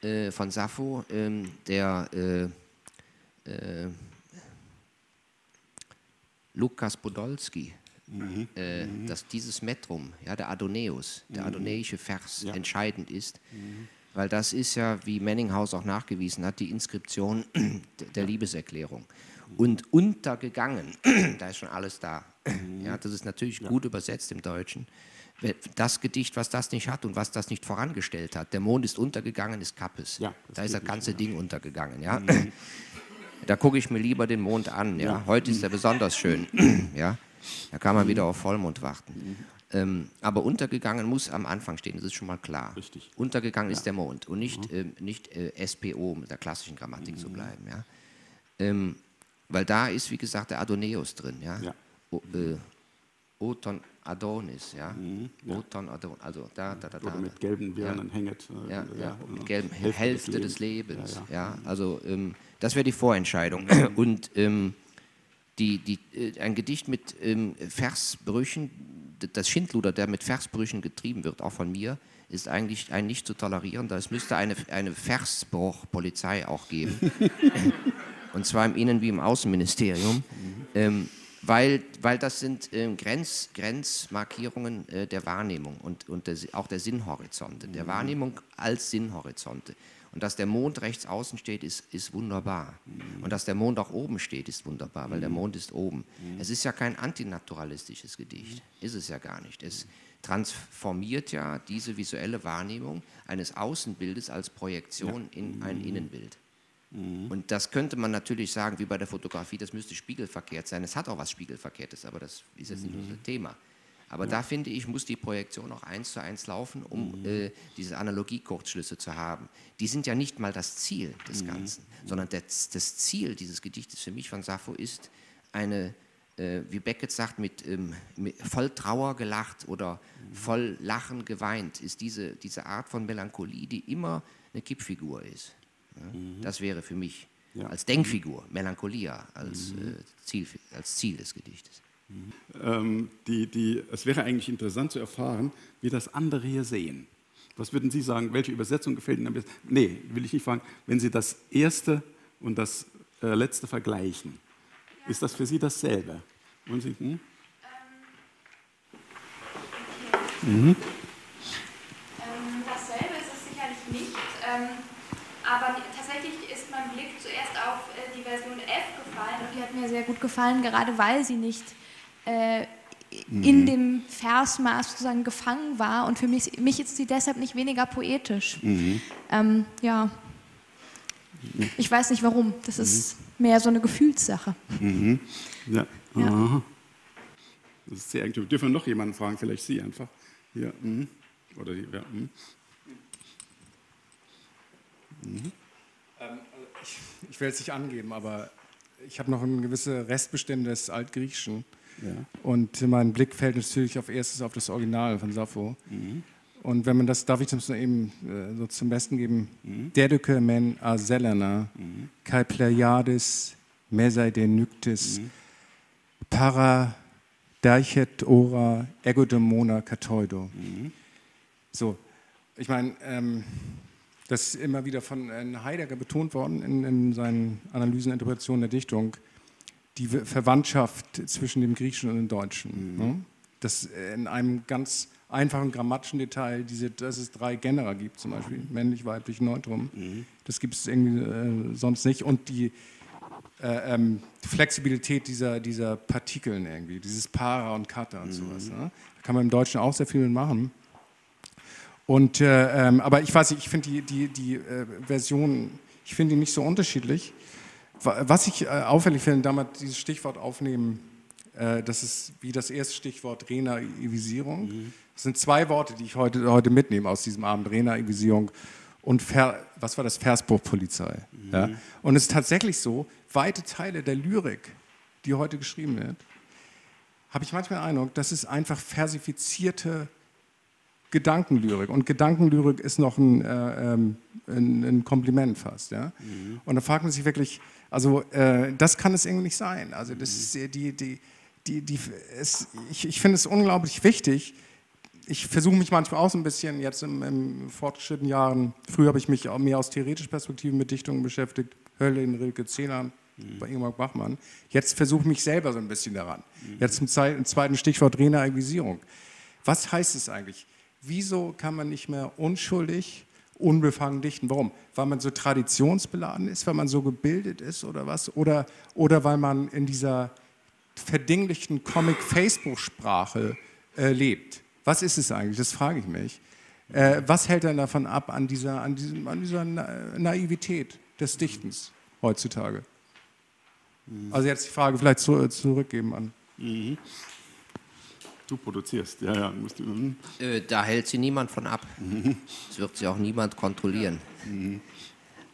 äh, von Sappho ähm, der äh, Lukas Podolski, mhm. äh, mhm. dass dieses Metrum, ja, der Adonäus, der mhm. adonäische Vers, ja. entscheidend ist. Mhm. Weil das ist ja, wie Menninghaus auch nachgewiesen hat, die Inskription der Liebeserklärung. Und untergegangen, da ist schon alles da. Mhm. Ja, das ist natürlich ja. gut übersetzt im Deutschen. Das Gedicht, was das nicht hat und was das nicht vorangestellt hat. Der Mond ist untergegangen, ist Kappes. Ja, da ist das ganze Ding untergegangen. Ja? Mhm. Da gucke ich mir lieber den Mond an. Ja? Heute ist er besonders schön. ja? Da kann man wieder auf Vollmond warten. Ähm, aber untergegangen muss am Anfang stehen, das ist schon mal klar. Richtig. Untergegangen ja. ist der Mond und nicht, mhm. äh, nicht äh, SPO mit der klassischen Grammatik mhm. zu bleiben. Ja? Ähm, weil da ist, wie gesagt, der Adonäus drin. Ja? ja. O, äh, Oton Adonis, ja. Mhm, ja. Adonis, also da, da, da. Oder da, mit gelben Birnen ja. hänget. Äh, ja, ja, mit gelben Hälfte, Hälfte des Lebens. Des Lebens ja, also ähm, das wäre die Vorentscheidung. Und ähm, die, die, äh, ein Gedicht mit ähm, Versbrüchen, das Schindluder, der mit Versbrüchen getrieben wird, auch von mir, ist eigentlich ein nicht zu tolerieren. Es müsste eine, eine Versbruchpolizei auch geben. Und zwar im Innen- wie im Außenministerium. Mhm. Ähm, weil, weil das sind äh, Grenz, Grenzmarkierungen äh, der Wahrnehmung und, und der, auch der Sinnhorizonte, der mhm. Wahrnehmung als Sinnhorizonte. Und dass der Mond rechts außen steht, ist, ist wunderbar. Mhm. Und dass der Mond auch oben steht, ist wunderbar, weil der mhm. Mond ist oben. Mhm. Es ist ja kein antinaturalistisches Gedicht, ist es ja gar nicht. Es transformiert ja diese visuelle Wahrnehmung eines Außenbildes als Projektion ja. in ein Innenbild. Mhm. Und das könnte man natürlich sagen, wie bei der Fotografie, das müsste spiegelverkehrt sein. Es hat auch was Spiegelverkehrtes, aber das ist jetzt nicht mhm. unser Thema. Aber ja. da finde ich, muss die Projektion auch eins zu eins laufen, um mhm. äh, diese Analogie-Kurzschlüsse zu haben. Die sind ja nicht mal das Ziel des mhm. Ganzen, sondern das, das, Ziel dieses Gedichtes für mich von Sappho ist, eine, äh, wie Beckett sagt, mit, ähm, mit, voll Trauer gelacht oder voll Lachen geweint, ist diese, diese Art von Melancholie, die immer eine Kippfigur ist. Mhm. Das wäre für mich ja. als Denkfigur, Melancholia als, mhm. äh, Ziel, als Ziel des Gedichtes. Mhm. Ähm, die, die, es wäre eigentlich interessant zu erfahren, wie das andere hier sehen. Was würden Sie sagen, welche Übersetzung gefällt Ihnen am besten? Nee, will ich nicht fragen. Wenn Sie das erste und das äh, letzte vergleichen, ja. ist das für Sie dasselbe? Und Sie, hm? ähm, okay. mhm. ähm, dasselbe ist es sicherlich nicht, ähm, aber tatsächlich ist mein Blick zuerst auf äh, die Version F gefallen und die hat mir sehr gut gefallen, gerade weil sie nicht äh, in mhm. dem Versmaß sozusagen gefangen war und für mich, mich ist sie deshalb nicht weniger poetisch. Mhm. Ähm, ja, ich weiß nicht warum. Das ist mehr so eine Gefühlssache. Mhm. Ja. ja. Das ist sehr eng. Wir dürfen noch jemanden fragen, vielleicht Sie einfach. Hier. Mhm. Oder die, ja. Mhm. Mhm. Ähm, ich, ich will es nicht angeben, aber ich habe noch eine gewisse Restbestände des Altgriechischen. Ja. Und mein Blick fällt natürlich auf erstes auf das Original von Sappho. Mhm. Und wenn man das, darf ich das eben äh, so zum Besten geben, mhm. Deduke men a Selena, mhm. kai Pleiades, mesai de nyktis, mhm. para deichet ora egodemona katoido. Mhm. So, ich meine, ähm, das ist immer wieder von äh, Heidegger betont worden in, in seinen Analysen, Interpretationen der Dichtung die Verwandtschaft zwischen dem Griechischen und dem Deutschen. Mhm. Ne? Das in einem ganz einfachen grammatischen Detail, diese, dass es drei Genera gibt, zum Beispiel männlich, weiblich, neutrum. Mhm. Das gibt es irgendwie äh, sonst nicht. Und die äh, ähm, Flexibilität dieser, dieser Partikeln irgendwie, dieses Para und Kata und mhm. sowas. Ne? Da kann man im Deutschen auch sehr viel machen. Und, äh, ähm, aber ich weiß nicht, ich finde die, die, die äh, Version, ich finde die nicht so unterschiedlich. Was ich äh, auffällig finde, damals dieses Stichwort aufnehmen, äh, das ist wie das erste Stichwort Renaivisierung. Mhm. Das sind zwei Worte, die ich heute, heute mitnehme aus diesem Abend, Renaivisierung und Ver, was war das, Versbruchpolizei. Mhm. Ja? Und es ist tatsächlich so, weite Teile der Lyrik, die heute geschrieben wird, habe ich manchmal den Eindruck, das ist einfach versifizierte Gedankenlyrik. Und Gedankenlyrik ist noch ein, äh, ähm, ein, ein Kompliment fast. Ja? Mhm. Und da fragt man sich wirklich, also äh, das kann es irgendwie nicht sein. Also das ist die, die, die, die es, ich, ich finde es unglaublich wichtig. Ich versuche mich manchmal auch so ein bisschen jetzt im, im fortgeschrittenen Jahren. Früher habe ich mich auch mehr aus theoretischen Perspektiven mit Dichtungen beschäftigt. Hölle in Rilke Zehnern mhm. bei Ingmar Bachmann. Jetzt versuche ich mich selber so ein bisschen daran. Mhm. Jetzt im, im zweiten Stichwort Renaivisierung. Was heißt es eigentlich? Wieso kann man nicht mehr unschuldig unbefangen dichten. Warum? Weil man so traditionsbeladen ist, weil man so gebildet ist oder was? Oder, oder weil man in dieser verdinglichten Comic-Facebook-Sprache äh, lebt? Was ist es eigentlich? Das frage ich mich. Äh, was hält dann davon ab an dieser, an diesem, an dieser Na Naivität des Dichtens heutzutage? Mhm. Also jetzt die Frage vielleicht zu, zurückgeben an. Mhm. Du produzierst, ja, ja. Musst du, mhm. äh, da hält sie niemand von ab. Mhm. Das wird sie auch niemand kontrollieren. Mhm.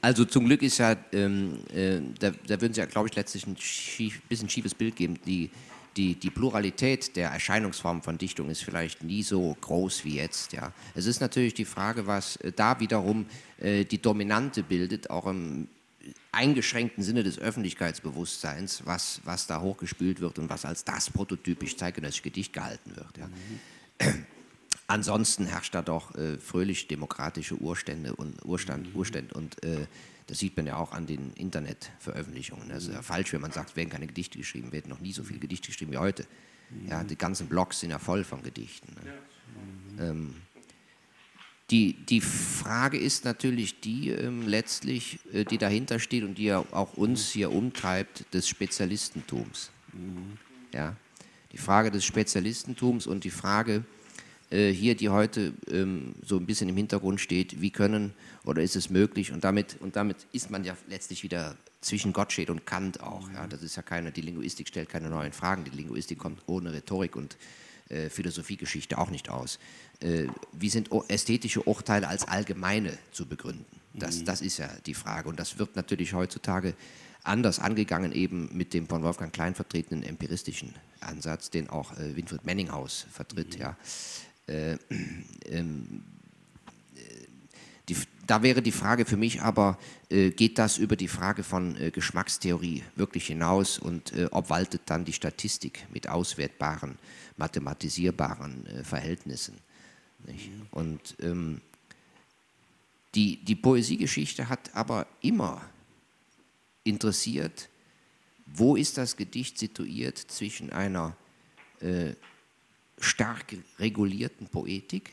Also zum Glück ist ja, ähm, äh, da, da, würden Sie ja, glaube ich, letztlich ein schief, bisschen schiefes Bild geben. Die, die, die Pluralität der Erscheinungsformen von Dichtung ist vielleicht nie so groß wie jetzt. Ja. Es ist natürlich die Frage, was äh, da wiederum äh, die Dominante bildet, auch im eingeschränkten Sinne des Öffentlichkeitsbewusstseins, was, was da hochgespült wird und was als das prototypisch zeitgenössische Gedicht gehalten wird. Ja. Mhm. Ansonsten herrscht da doch äh, fröhlich demokratische Urstände und Urstand, mhm. Urstände und äh, das sieht man ja auch an den Internetveröffentlichungen. Das ist ja falsch, wenn man sagt, es werden keine Gedichte geschrieben, es werden noch nie so viele Gedichte geschrieben wie heute. Ja, die ganzen Blogs sind ja voll von Gedichten. Ne? Ähm, die, die Frage ist natürlich die ähm, letztlich, äh, die dahinter steht und die ja auch uns hier umtreibt, des Spezialistentums. Mhm. Ja? Die Frage des Spezialistentums und die Frage äh, hier, die heute ähm, so ein bisschen im Hintergrund steht, wie können oder ist es möglich und damit, und damit ist man ja letztlich wieder zwischen Gottsched und Kant auch. Ja? Das ist ja keine, die Linguistik stellt keine neuen Fragen, die Linguistik kommt ohne Rhetorik und äh, Philosophiegeschichte auch nicht aus. Äh, wie sind ästhetische Urteile als allgemeine zu begründen? Das, mhm. das ist ja die Frage. Und das wird natürlich heutzutage anders angegangen, eben mit dem von Wolfgang Klein vertretenen empiristischen Ansatz, den auch äh, Winfried Menninghaus vertritt. Mhm. Ja. Äh, ähm, die, da wäre die Frage für mich aber, äh, geht das über die Frage von äh, Geschmackstheorie wirklich hinaus und äh, obwaltet dann die Statistik mit auswertbaren, mathematisierbaren äh, Verhältnissen? Nicht? Und ähm, die, die Poesiegeschichte hat aber immer interessiert, wo ist das Gedicht situiert zwischen einer äh, stark regulierten Poetik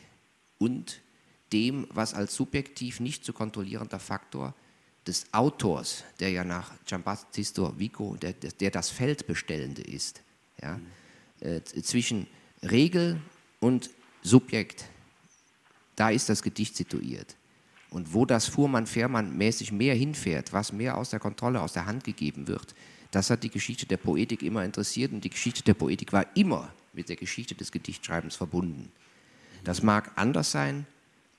und dem, was als subjektiv nicht zu kontrollierender Faktor des Autors, der ja nach Giambattista Vico, der, der das Feldbestellende ist, ja, äh, zwischen Regel und Subjekt, da ist das Gedicht situiert. Und wo das Fuhrmann-Fährmann mäßig mehr hinfährt, was mehr aus der Kontrolle, aus der Hand gegeben wird, das hat die Geschichte der Poetik immer interessiert und die Geschichte der Poetik war immer mit der Geschichte des Gedichtschreibens verbunden. Das mag anders sein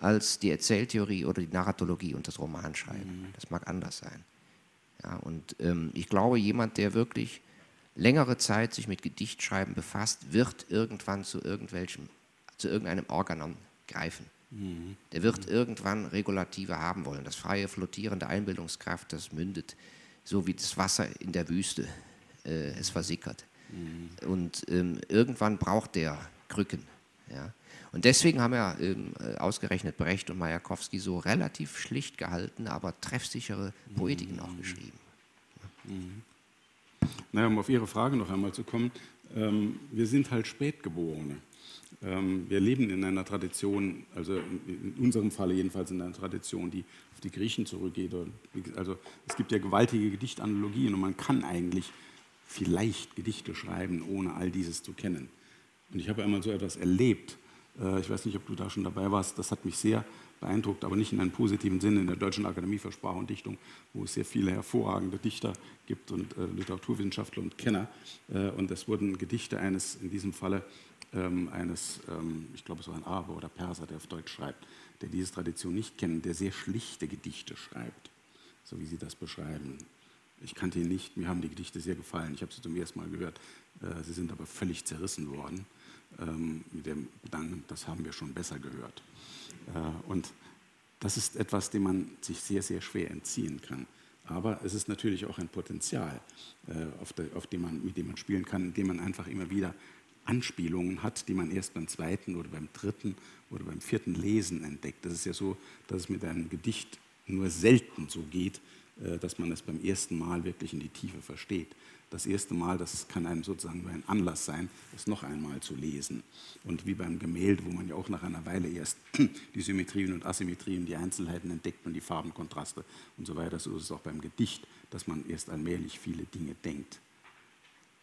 als die Erzähltheorie oder die Narratologie und das Romanschreiben. Das mag anders sein. Ja, und ähm, ich glaube, jemand, der wirklich längere Zeit sich mit Gedichtschreiben befasst, wird irgendwann zu irgendwelchem, zu irgendeinem Organon greifen. Mhm. Der wird mhm. irgendwann Regulative haben wollen. Das freie, flottierende Einbildungskraft, das mündet so wie das Wasser in der Wüste. Äh, es versickert. Mhm. Und ähm, irgendwann braucht der Krücken. Ja? Und deswegen haben ja ähm, äh, ausgerechnet Brecht und Majakowski so relativ schlicht gehalten, aber treffsichere Poetiken auch geschrieben. Mhm. Naja, um auf Ihre Frage noch einmal zu kommen, ähm, wir sind halt Spätgeborene. Ähm, wir leben in einer Tradition, also in unserem Falle jedenfalls in einer Tradition, die auf die Griechen zurückgeht. Also es gibt ja gewaltige Gedichtanalogien und man kann eigentlich vielleicht Gedichte schreiben, ohne all dieses zu kennen. Und ich habe einmal so etwas erlebt, ich weiß nicht, ob du da schon dabei warst, das hat mich sehr beeindruckt, aber nicht in einem positiven Sinne. In der Deutschen Akademie für Sprache und Dichtung, wo es sehr viele hervorragende Dichter gibt und äh, Literaturwissenschaftler und Kenner. Äh, und es wurden Gedichte eines, in diesem Falle ähm, eines, ähm, ich glaube es war ein Araber oder Perser, der auf Deutsch schreibt, der diese Tradition nicht kennt, der sehr schlichte Gedichte schreibt, so wie Sie das beschreiben. Ich kannte ihn nicht, mir haben die Gedichte sehr gefallen, ich habe sie zum ersten Mal gehört, äh, sie sind aber völlig zerrissen worden ähm, mit dem Gedanken, das haben wir schon besser gehört. Äh, und das ist etwas, dem man sich sehr, sehr schwer entziehen kann. Aber es ist natürlich auch ein Potenzial, äh, auf, der, auf dem man, mit dem man spielen kann, indem man einfach immer wieder Anspielungen hat, die man erst beim zweiten oder beim dritten oder beim vierten Lesen entdeckt. Das ist ja so, dass es mit einem Gedicht nur selten so geht, äh, dass man es beim ersten Mal wirklich in die Tiefe versteht das erste Mal, das kann einem sozusagen nur ein Anlass sein, es noch einmal zu lesen. Und wie beim Gemälde, wo man ja auch nach einer Weile erst die Symmetrien und Asymmetrien, die Einzelheiten entdeckt und die Farbenkontraste und so weiter, so ist es auch beim Gedicht, dass man erst allmählich viele Dinge denkt.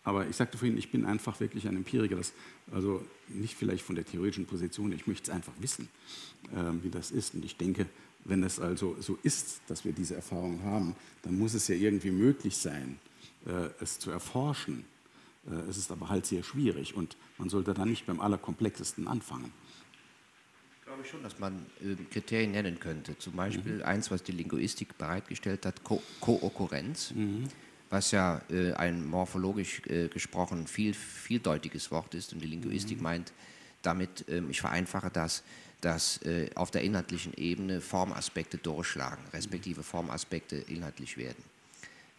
Aber ich sagte vorhin, ich bin einfach wirklich ein Empiriker, das, also nicht vielleicht von der theoretischen Position, ich möchte es einfach wissen, äh, wie das ist. Und ich denke, wenn es also so ist, dass wir diese Erfahrung haben, dann muss es ja irgendwie möglich sein, es zu erforschen. Äh, es ist aber halt sehr schwierig und man sollte dann nicht beim Allerkomplexesten anfangen. Ich glaube schon, dass man äh, Kriterien nennen könnte. Zum Beispiel mhm. eins, was die Linguistik bereitgestellt hat, Ko-Okkurrenz, mhm. was ja ein morphologisch gesprochen viel, vieldeutiges Wort ist. Und die Linguistik mhm. meint damit, ähm, ich vereinfache das, dass auf der inhaltlichen Ebene Formaspekte durchschlagen, respektive Formaspekte inhaltlich werden.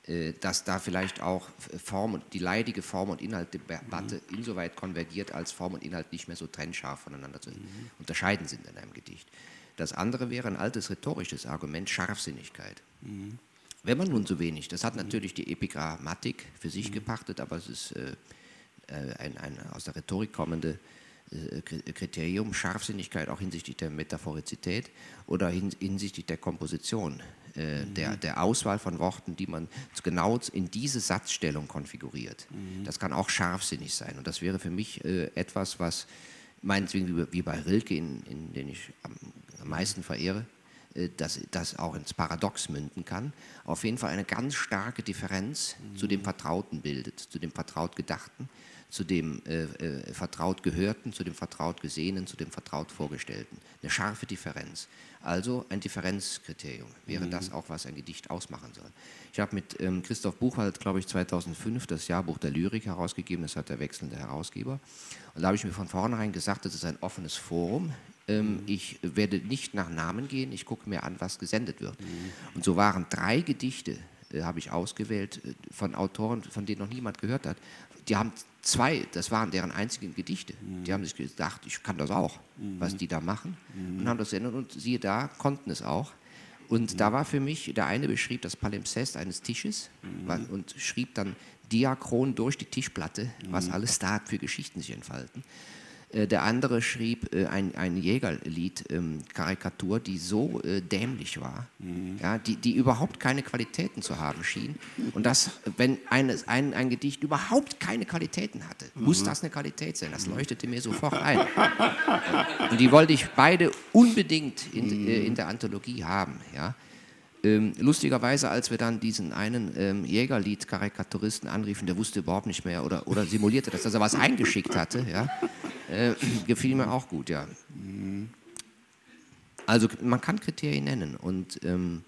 Äh, dass da vielleicht auch Form, die leidige Form- und Inhaltdebatte mhm. insoweit konvergiert, als Form und Inhalt nicht mehr so trennscharf voneinander zu mhm. unterscheiden sind in einem Gedicht. Das andere wäre ein altes rhetorisches Argument, Scharfsinnigkeit. Mhm. Wenn man nun so wenig, das hat mhm. natürlich die Epigrammatik für sich mhm. gepachtet, aber es ist äh, äh ein, ein, aus der Rhetorik kommende äh, Kriterium, Scharfsinnigkeit auch hinsichtlich der Metaphorizität oder hinsichtlich der Komposition äh, der, der Auswahl von Worten, die man genau in diese Satzstellung konfiguriert. Mhm. Das kann auch scharfsinnig sein. Und das wäre für mich äh, etwas, was meinetwegen wie, bei Rilke, in, in den ich am, am meisten verehre, äh, dass das auch ins Paradox münden kann, auf jeden Fall eine ganz starke Differenz mhm. zu dem Vertrauten bildet, zu dem vertraut Gedachten, zu dem äh, äh, vertraut Gehörten, zu dem vertraut Gesehenen, zu dem vertraut Vorgestellten. Eine scharfe Differenz. Also ein Differenzkriterium wäre mhm. das auch, was ein Gedicht ausmachen soll. Ich habe mit ähm, Christoph Buchwald, glaube ich, 2005 das Jahrbuch der Lyrik herausgegeben, das hat der wechselnde Herausgeber. Und da habe ich mir von vornherein gesagt, das ist ein offenes Forum. Ähm, mhm. Ich werde nicht nach Namen gehen, ich gucke mir an, was gesendet wird. Mhm. Und so waren drei Gedichte, äh, habe ich ausgewählt, äh, von Autoren, von denen noch niemand gehört hat. Die haben zwei, das waren deren einzigen Gedichte. Mhm. Die haben sich gedacht, ich kann das auch, mhm. was die da machen. Mhm. Und haben das gesendet und siehe da, konnten es auch. Und mhm. da war für mich, der eine beschrieb das Palimpsest eines Tisches mhm. und schrieb dann diachron durch die Tischplatte, was alles da für Geschichten sich entfalten. Äh, der andere schrieb äh, ein, ein Jägerlied-Karikatur, ähm, die so äh, dämlich war, mhm. ja, die, die überhaupt keine Qualitäten zu haben schien. Und das, wenn eine, ein, ein Gedicht überhaupt keine Qualitäten hatte, mhm. muss das eine Qualität sein. Das leuchtete mir sofort ein. Und die wollte ich beide unbedingt in, äh, in der Anthologie haben. Ja. Ähm, lustigerweise, als wir dann diesen einen ähm, Jägerlied-Karikaturisten anriefen, der wusste überhaupt nicht mehr oder, oder simulierte das, dass er was eingeschickt hatte, ja, äh, gefiel mir auch gut, ja. Also man kann Kriterien nennen und ähm,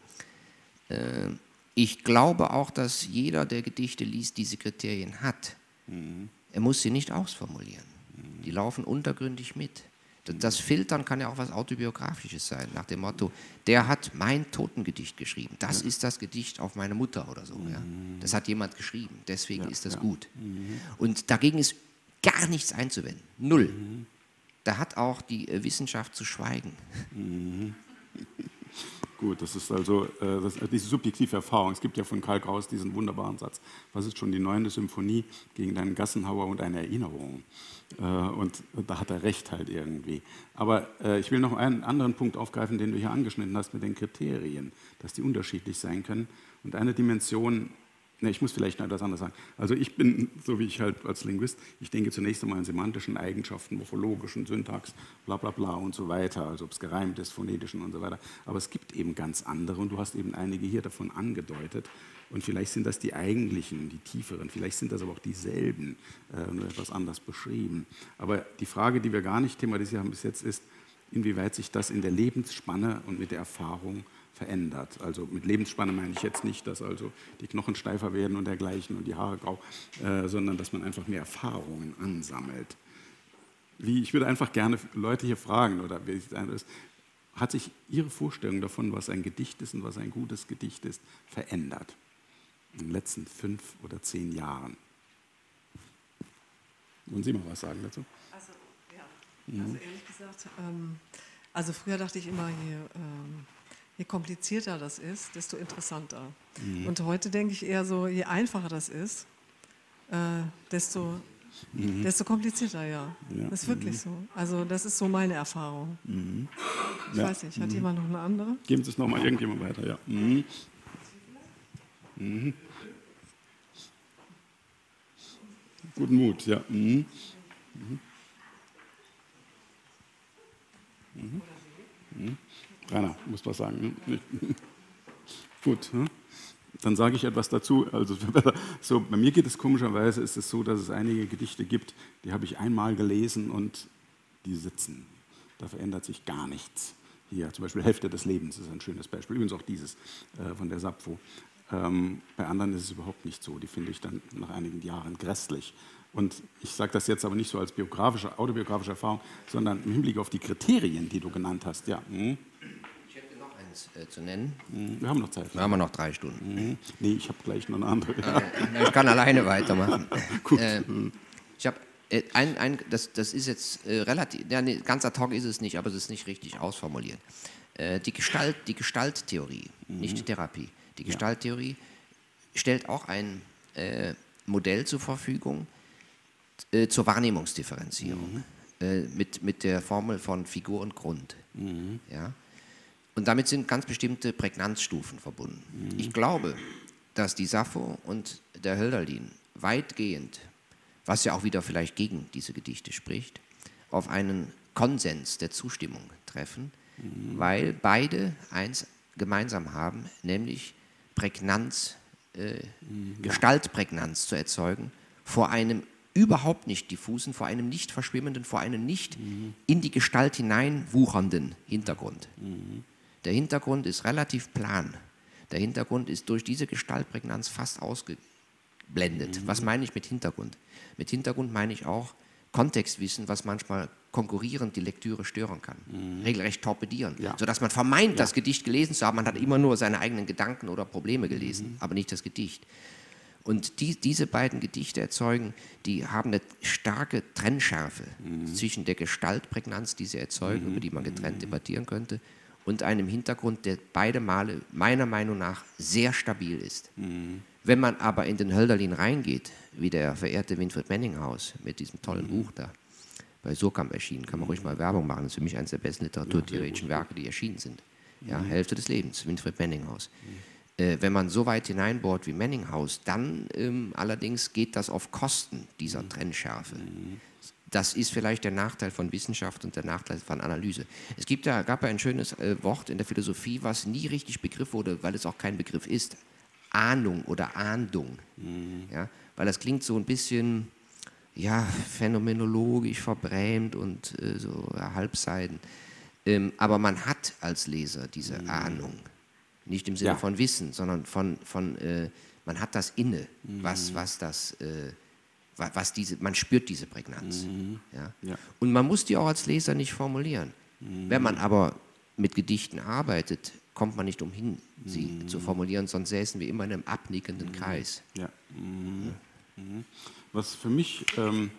äh, ich glaube auch, dass jeder, der Gedichte liest, diese Kriterien hat. Mhm. Er muss sie nicht ausformulieren. Mhm. Die laufen untergründig mit. Das Filtern kann ja auch was Autobiografisches sein, nach dem Motto, der hat mein Totengedicht geschrieben. Das ja. ist das Gedicht auf meine Mutter oder so. Ja. Mhm. Das hat jemand geschrieben, deswegen ja, ist das gut. Mhm. Und dagegen ist gar nichts einzuwenden. Null. Mhm. Da hat auch die äh, Wissenschaft zu schweigen. Gut, das ist also äh, das, diese subjektive Erfahrung. Es gibt ja von Karl Kraus diesen wunderbaren Satz, was ist schon die neunte Symphonie gegen deinen Gassenhauer und eine Erinnerung? Äh, und da hat er recht halt irgendwie. Aber äh, ich will noch einen anderen Punkt aufgreifen, den du hier angeschnitten hast mit den Kriterien, dass die unterschiedlich sein können. Und eine Dimension Ne, ich muss vielleicht noch etwas anderes sagen. Also ich bin, so wie ich halt als Linguist, ich denke zunächst einmal an semantischen Eigenschaften, morphologischen, Syntax, bla bla bla und so weiter, also ob es gereimt ist, phonetischen und so weiter. Aber es gibt eben ganz andere und du hast eben einige hier davon angedeutet. Und vielleicht sind das die eigentlichen, die tieferen, vielleicht sind das aber auch dieselben, äh, nur etwas anders beschrieben. Aber die Frage, die wir gar nicht thematisiert haben bis jetzt, ist, inwieweit sich das in der Lebensspanne und mit der Erfahrung verändert. Also mit Lebensspanne meine ich jetzt nicht, dass also die Knochen steifer werden und dergleichen und die Haare grau, äh, sondern dass man einfach mehr Erfahrungen ansammelt. Wie, ich würde einfach gerne Leute hier fragen, oder hat sich Ihre Vorstellung davon, was ein Gedicht ist und was ein gutes Gedicht ist, verändert in den letzten fünf oder zehn Jahren? Wollen Sie mal was sagen dazu? Also, ja. Mhm. also ehrlich gesagt, ähm, also früher dachte ich immer, hier, ähm, je komplizierter das ist, desto interessanter. Mhm. Und heute denke ich eher so, je einfacher das ist, äh, desto, mhm. desto komplizierter, ja. ja. Das ist wirklich mhm. so. Also das ist so meine Erfahrung. Mhm. Ich ja. weiß nicht, hat mhm. jemand noch eine andere? Geben Sie es nochmal irgendjemand weiter, ja. Mhm. Guten Mut, ja. Mhm. Mhm. Rainer, muss was sagen. Ne? Gut, ne? dann sage ich etwas dazu. Also, so, bei mir geht es komischerweise, ist es so, dass es einige Gedichte gibt, die habe ich einmal gelesen und die sitzen. Da verändert sich gar nichts. Hier zum Beispiel Hälfte des Lebens ist ein schönes Beispiel. Übrigens auch dieses äh, von der Sappho. Ähm, bei anderen ist es überhaupt nicht so. Die finde ich dann nach einigen Jahren grässlich. Und ich sage das jetzt aber nicht so als biografische, autobiografische Erfahrung, sondern im Hinblick auf die Kriterien, die du genannt hast. Ja. Hm? Äh, zu nennen. Wir haben noch Zeit. Wir haben noch drei Stunden. Mhm. Nee, ich habe gleich noch eine andere. Ja. Ich kann alleine weitermachen. Gut. Äh, ich habe äh, ein, ein, das, das ist jetzt äh, relativ, ja, nee, ganz ad hoc ist es nicht, aber es ist nicht richtig ausformuliert. Äh, die, Gestalt, die Gestalttheorie, mhm. nicht die Therapie, die Gestalttheorie stellt auch ein äh, Modell zur Verfügung zur Wahrnehmungsdifferenzierung mhm. mit, mit der Formel von Figur und Grund. Mhm. Ja? Und damit sind ganz bestimmte Prägnanzstufen verbunden. Mhm. Ich glaube, dass die Sappho und der Hölderlin weitgehend, was ja auch wieder vielleicht gegen diese Gedichte spricht, auf einen Konsens der Zustimmung treffen, weil beide eins gemeinsam haben, nämlich Prägnanz, äh, Gestaltprägnanz zu erzeugen vor einem überhaupt nicht diffusen, vor einem nicht verschwimmenden, vor einem nicht in die Gestalt hineinwuchernden Hintergrund. Der Hintergrund ist relativ plan. Der Hintergrund ist durch diese Gestaltprägnanz fast ausgeblendet. Was meine ich mit Hintergrund? Mit Hintergrund meine ich auch Kontextwissen, was manchmal konkurrierend die Lektüre stören kann, regelrecht torpedieren, Ja. sodass man vermeint, das Gedicht gelesen zu haben. Man hat immer nur seine eigenen Gedanken oder Probleme gelesen, aber nicht das Gedicht. Und die, diese beiden Gedichte erzeugen, die haben eine starke Trennschärfe zwischen der Gestaltprägnanz, die sie erzeugen, über die man getrennt debattieren könnte, und einem Hintergrund, der beide Male meiner Meinung nach sehr stabil ist. Wenn man aber in den Hölderlin reingeht, wie der verehrte Winfried Menninghaus mit diesem tollen Buch da, bei Surkamp erschienen, kann man ruhig mal Werbung machen, das ist für mich eines der besten literaturtheoretischen Werke, die erschienen sind. Ja, Hälfte des Lebens, Winfried Menninghaus. Äh, wenn man so weit hineinbohrt wie Menninghaus, dann ähm, allerdings geht das auf Kosten dieser Trennschärfe. Das ist vielleicht der Nachteil von Wissenschaft und der Nachteil von Analyse. Es gibt ja, gab ja ein schönes äh, Wort in der Philosophie, was nie richtig Begriff wurde, weil es auch kein Begriff ist. Ahnung oder Ahndung. Ja? Weil das klingt so ein bisschen ja, phänomenologisch verbrämt und äh, so ja, halbseiden. Ähm, aber man hat als Leser diese Ahnung. Nicht im Sinne Ja. von Wissen, sondern von, von äh, man hat das inne, was, was das, äh, was diese, man spürt diese Prägnanz. Ja? Ja. Und man muss die auch als Leser nicht formulieren. Wenn man aber mit Gedichten arbeitet, kommt man nicht umhin, sie zu formulieren, sonst säßen wir immer in einem abnickenden Kreis. Ja. Mhm. Mhm. Was für mich ähm,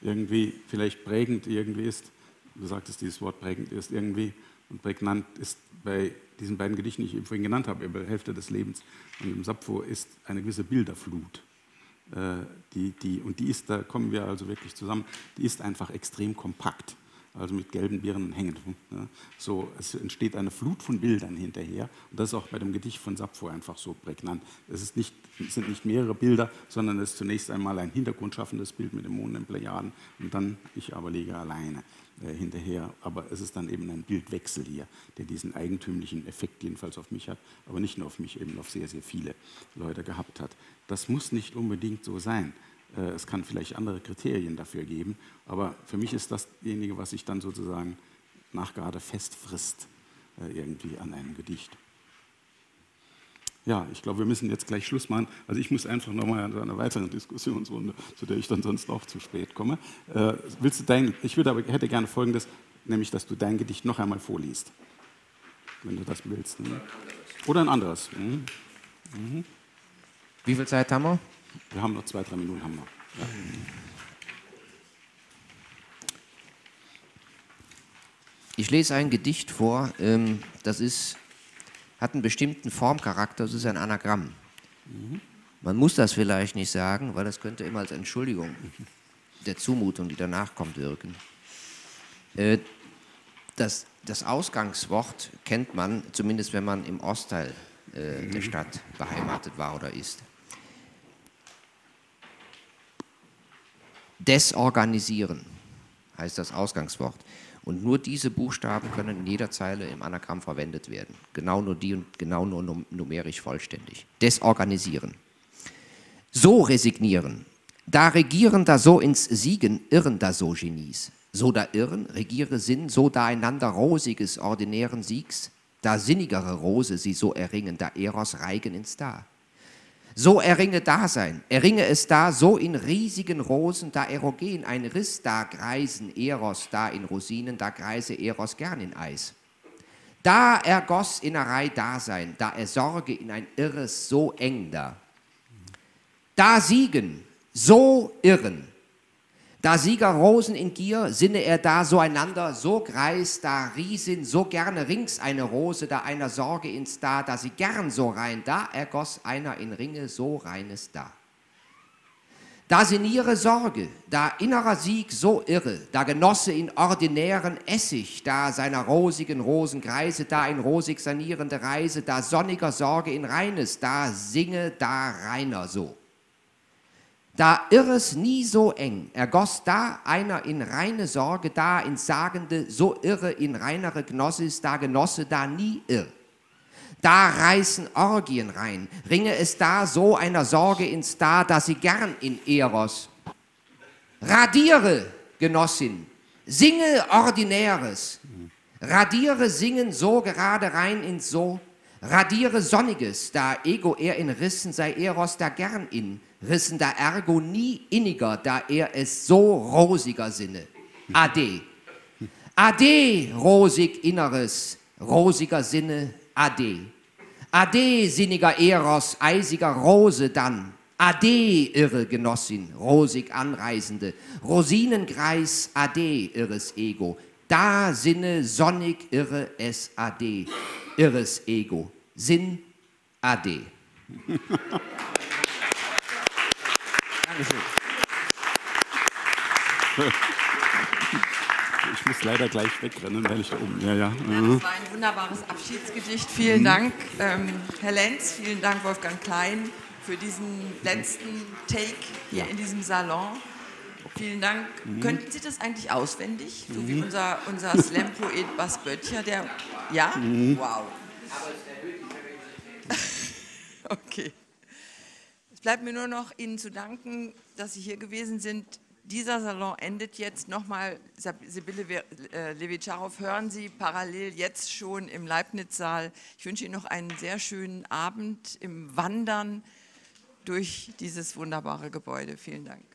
irgendwie vielleicht prägend irgendwie ist, du sagtest, dieses Wort prägend ist irgendwie und prägnant ist bei diesen beiden Gedichten, die ich eben vorhin genannt habe, über die Hälfte des Lebens und im Sappho, ist eine gewisse Bilderflut. Äh, die, die, und die ist, da kommen wir also wirklich zusammen, die ist einfach extrem kompakt. Also mit gelben Birnen hängend. Ne? So, es entsteht eine Flut von Bildern hinterher. Und das ist auch bei dem Gedicht von Sappho einfach so prägnant. Es, nicht, es sind nicht mehrere Bilder, sondern es ist zunächst einmal ein hintergrundschaffendes Bild mit dem Mond in Plejaden und dann ich aber lege alleine äh, hinterher. Aber es ist dann eben ein Bildwechsel hier, der diesen eigentümlichen Effekt jedenfalls auf mich hat, aber nicht nur auf mich, eben auf sehr, sehr viele Leute gehabt hat. Das muss nicht unbedingt so sein. Äh, Es kann vielleicht andere Kriterien dafür geben, aber für mich ist dasjenige, was sich dann sozusagen nachgerade festfrisst, äh, irgendwie an einem Gedicht. Ja, ich glaube, wir müssen jetzt gleich Schluss machen. Also ich muss einfach nochmal zu einer weiteren Diskussionsrunde, zu der ich dann sonst auch zu spät komme. Äh, willst du dein, ich würde aber, hätte gerne Folgendes, nämlich, dass du dein Gedicht noch einmal vorliest, wenn du das willst. Ne? Oder ein anderes. Mhm. Wie viel Zeit haben wir? Wir haben noch zwei, drei Minuten. Haben wir. Ja. Ich lese ein Gedicht vor, ähm, das ist, hat einen bestimmten Formcharakter, das ist ein Anagramm. Man muss das vielleicht nicht sagen, weil das könnte immer als Entschuldigung der Zumutung, die danach kommt, wirken. Äh, das, das Ausgangswort kennt man, zumindest wenn man im Ostteil äh, der Stadt beheimatet war oder ist. Desorganisieren heißt das Ausgangswort. Und nur diese Buchstaben können in jeder Zeile im Anagramm verwendet werden. Genau nur die und genau nur num numerisch vollständig. Desorganisieren. So resignieren. Da regieren da so ins Siegen, irren da so Genies. So da irren, regiere Sinn, so da einander rosiges ordinären Siegs. Da sinnigere Rose sie so erringen, da Eros reigen ins Da. So erringe Dasein, erringe es da so in riesigen Rosen, da erogen ein Riss, da greisen Eros, da in Rosinen, da greise Eros gern in Eis. Da ergoss Innerei Dasein, da er Sorge in ein Irres so eng da. Da siegen, so irren, da Sieger Rosen in Gier, sinne er da so einander, so greis, da Riesin, so gerne rings eine Rose, da einer Sorge ins Da, da sie gern so rein, da ergoss einer in Ringe so reines Da. Da sinniere Sorge, da innerer Sieg so irre, da genosse in ordinären Essig, da seiner rosigen Rosen greise, da in rosig sanierende Reise, da sonniger Sorge in Reines, da singe, da reiner so. Da irres nie so eng, ergoss da einer in reine Sorge, da ins Sagende, so irre in reinere Gnossis, da Genosse da nie irr. Da reißen Orgien rein, ringe es da so einer Sorge ins Da, dass sie gern in Eros. Radiere, Genossin, singe Ordinäres, radiere singen so gerade rein ins So, radiere Sonniges, da Ego er in Rissen sei Eros da gern in, Rissen da Ergo nie inniger, da er es so rosiger sinne. Ade. Ade, rosig Inneres, rosiger Sinne, Ade. Ade, sinniger Eros, eisiger Rose dann. Ade, irre Genossin, rosig Anreisende. Rosinengreis, ade, irres Ego. Da sinne sonnig irre es ade, irres Ego. Sinn, ade. Dankeschön. Ich muss leider gleich wegrennen, weil ich da oben. Ja, ja. Ja, das war ein wunderbares Abschiedsgedicht. Vielen Dank, ähm, Herr Lenz. Vielen Dank, Wolfgang Klein, für diesen letzten Take hier in diesem Salon. Vielen Dank. Könnten Sie das eigentlich auswendig? So wie unser, unser Slam-Poet Bas Böttcher, der. Ja? Wow. Okay. Es bleibt mir nur noch Ihnen zu danken, dass Sie hier gewesen sind. Dieser Salon endet jetzt nochmal. Sibylle äh, Levitscharow hören Sie parallel jetzt schon im Leibniz-Saal. Ich wünsche Ihnen noch einen sehr schönen Abend im Wandern durch dieses wunderbare Gebäude. Vielen Dank.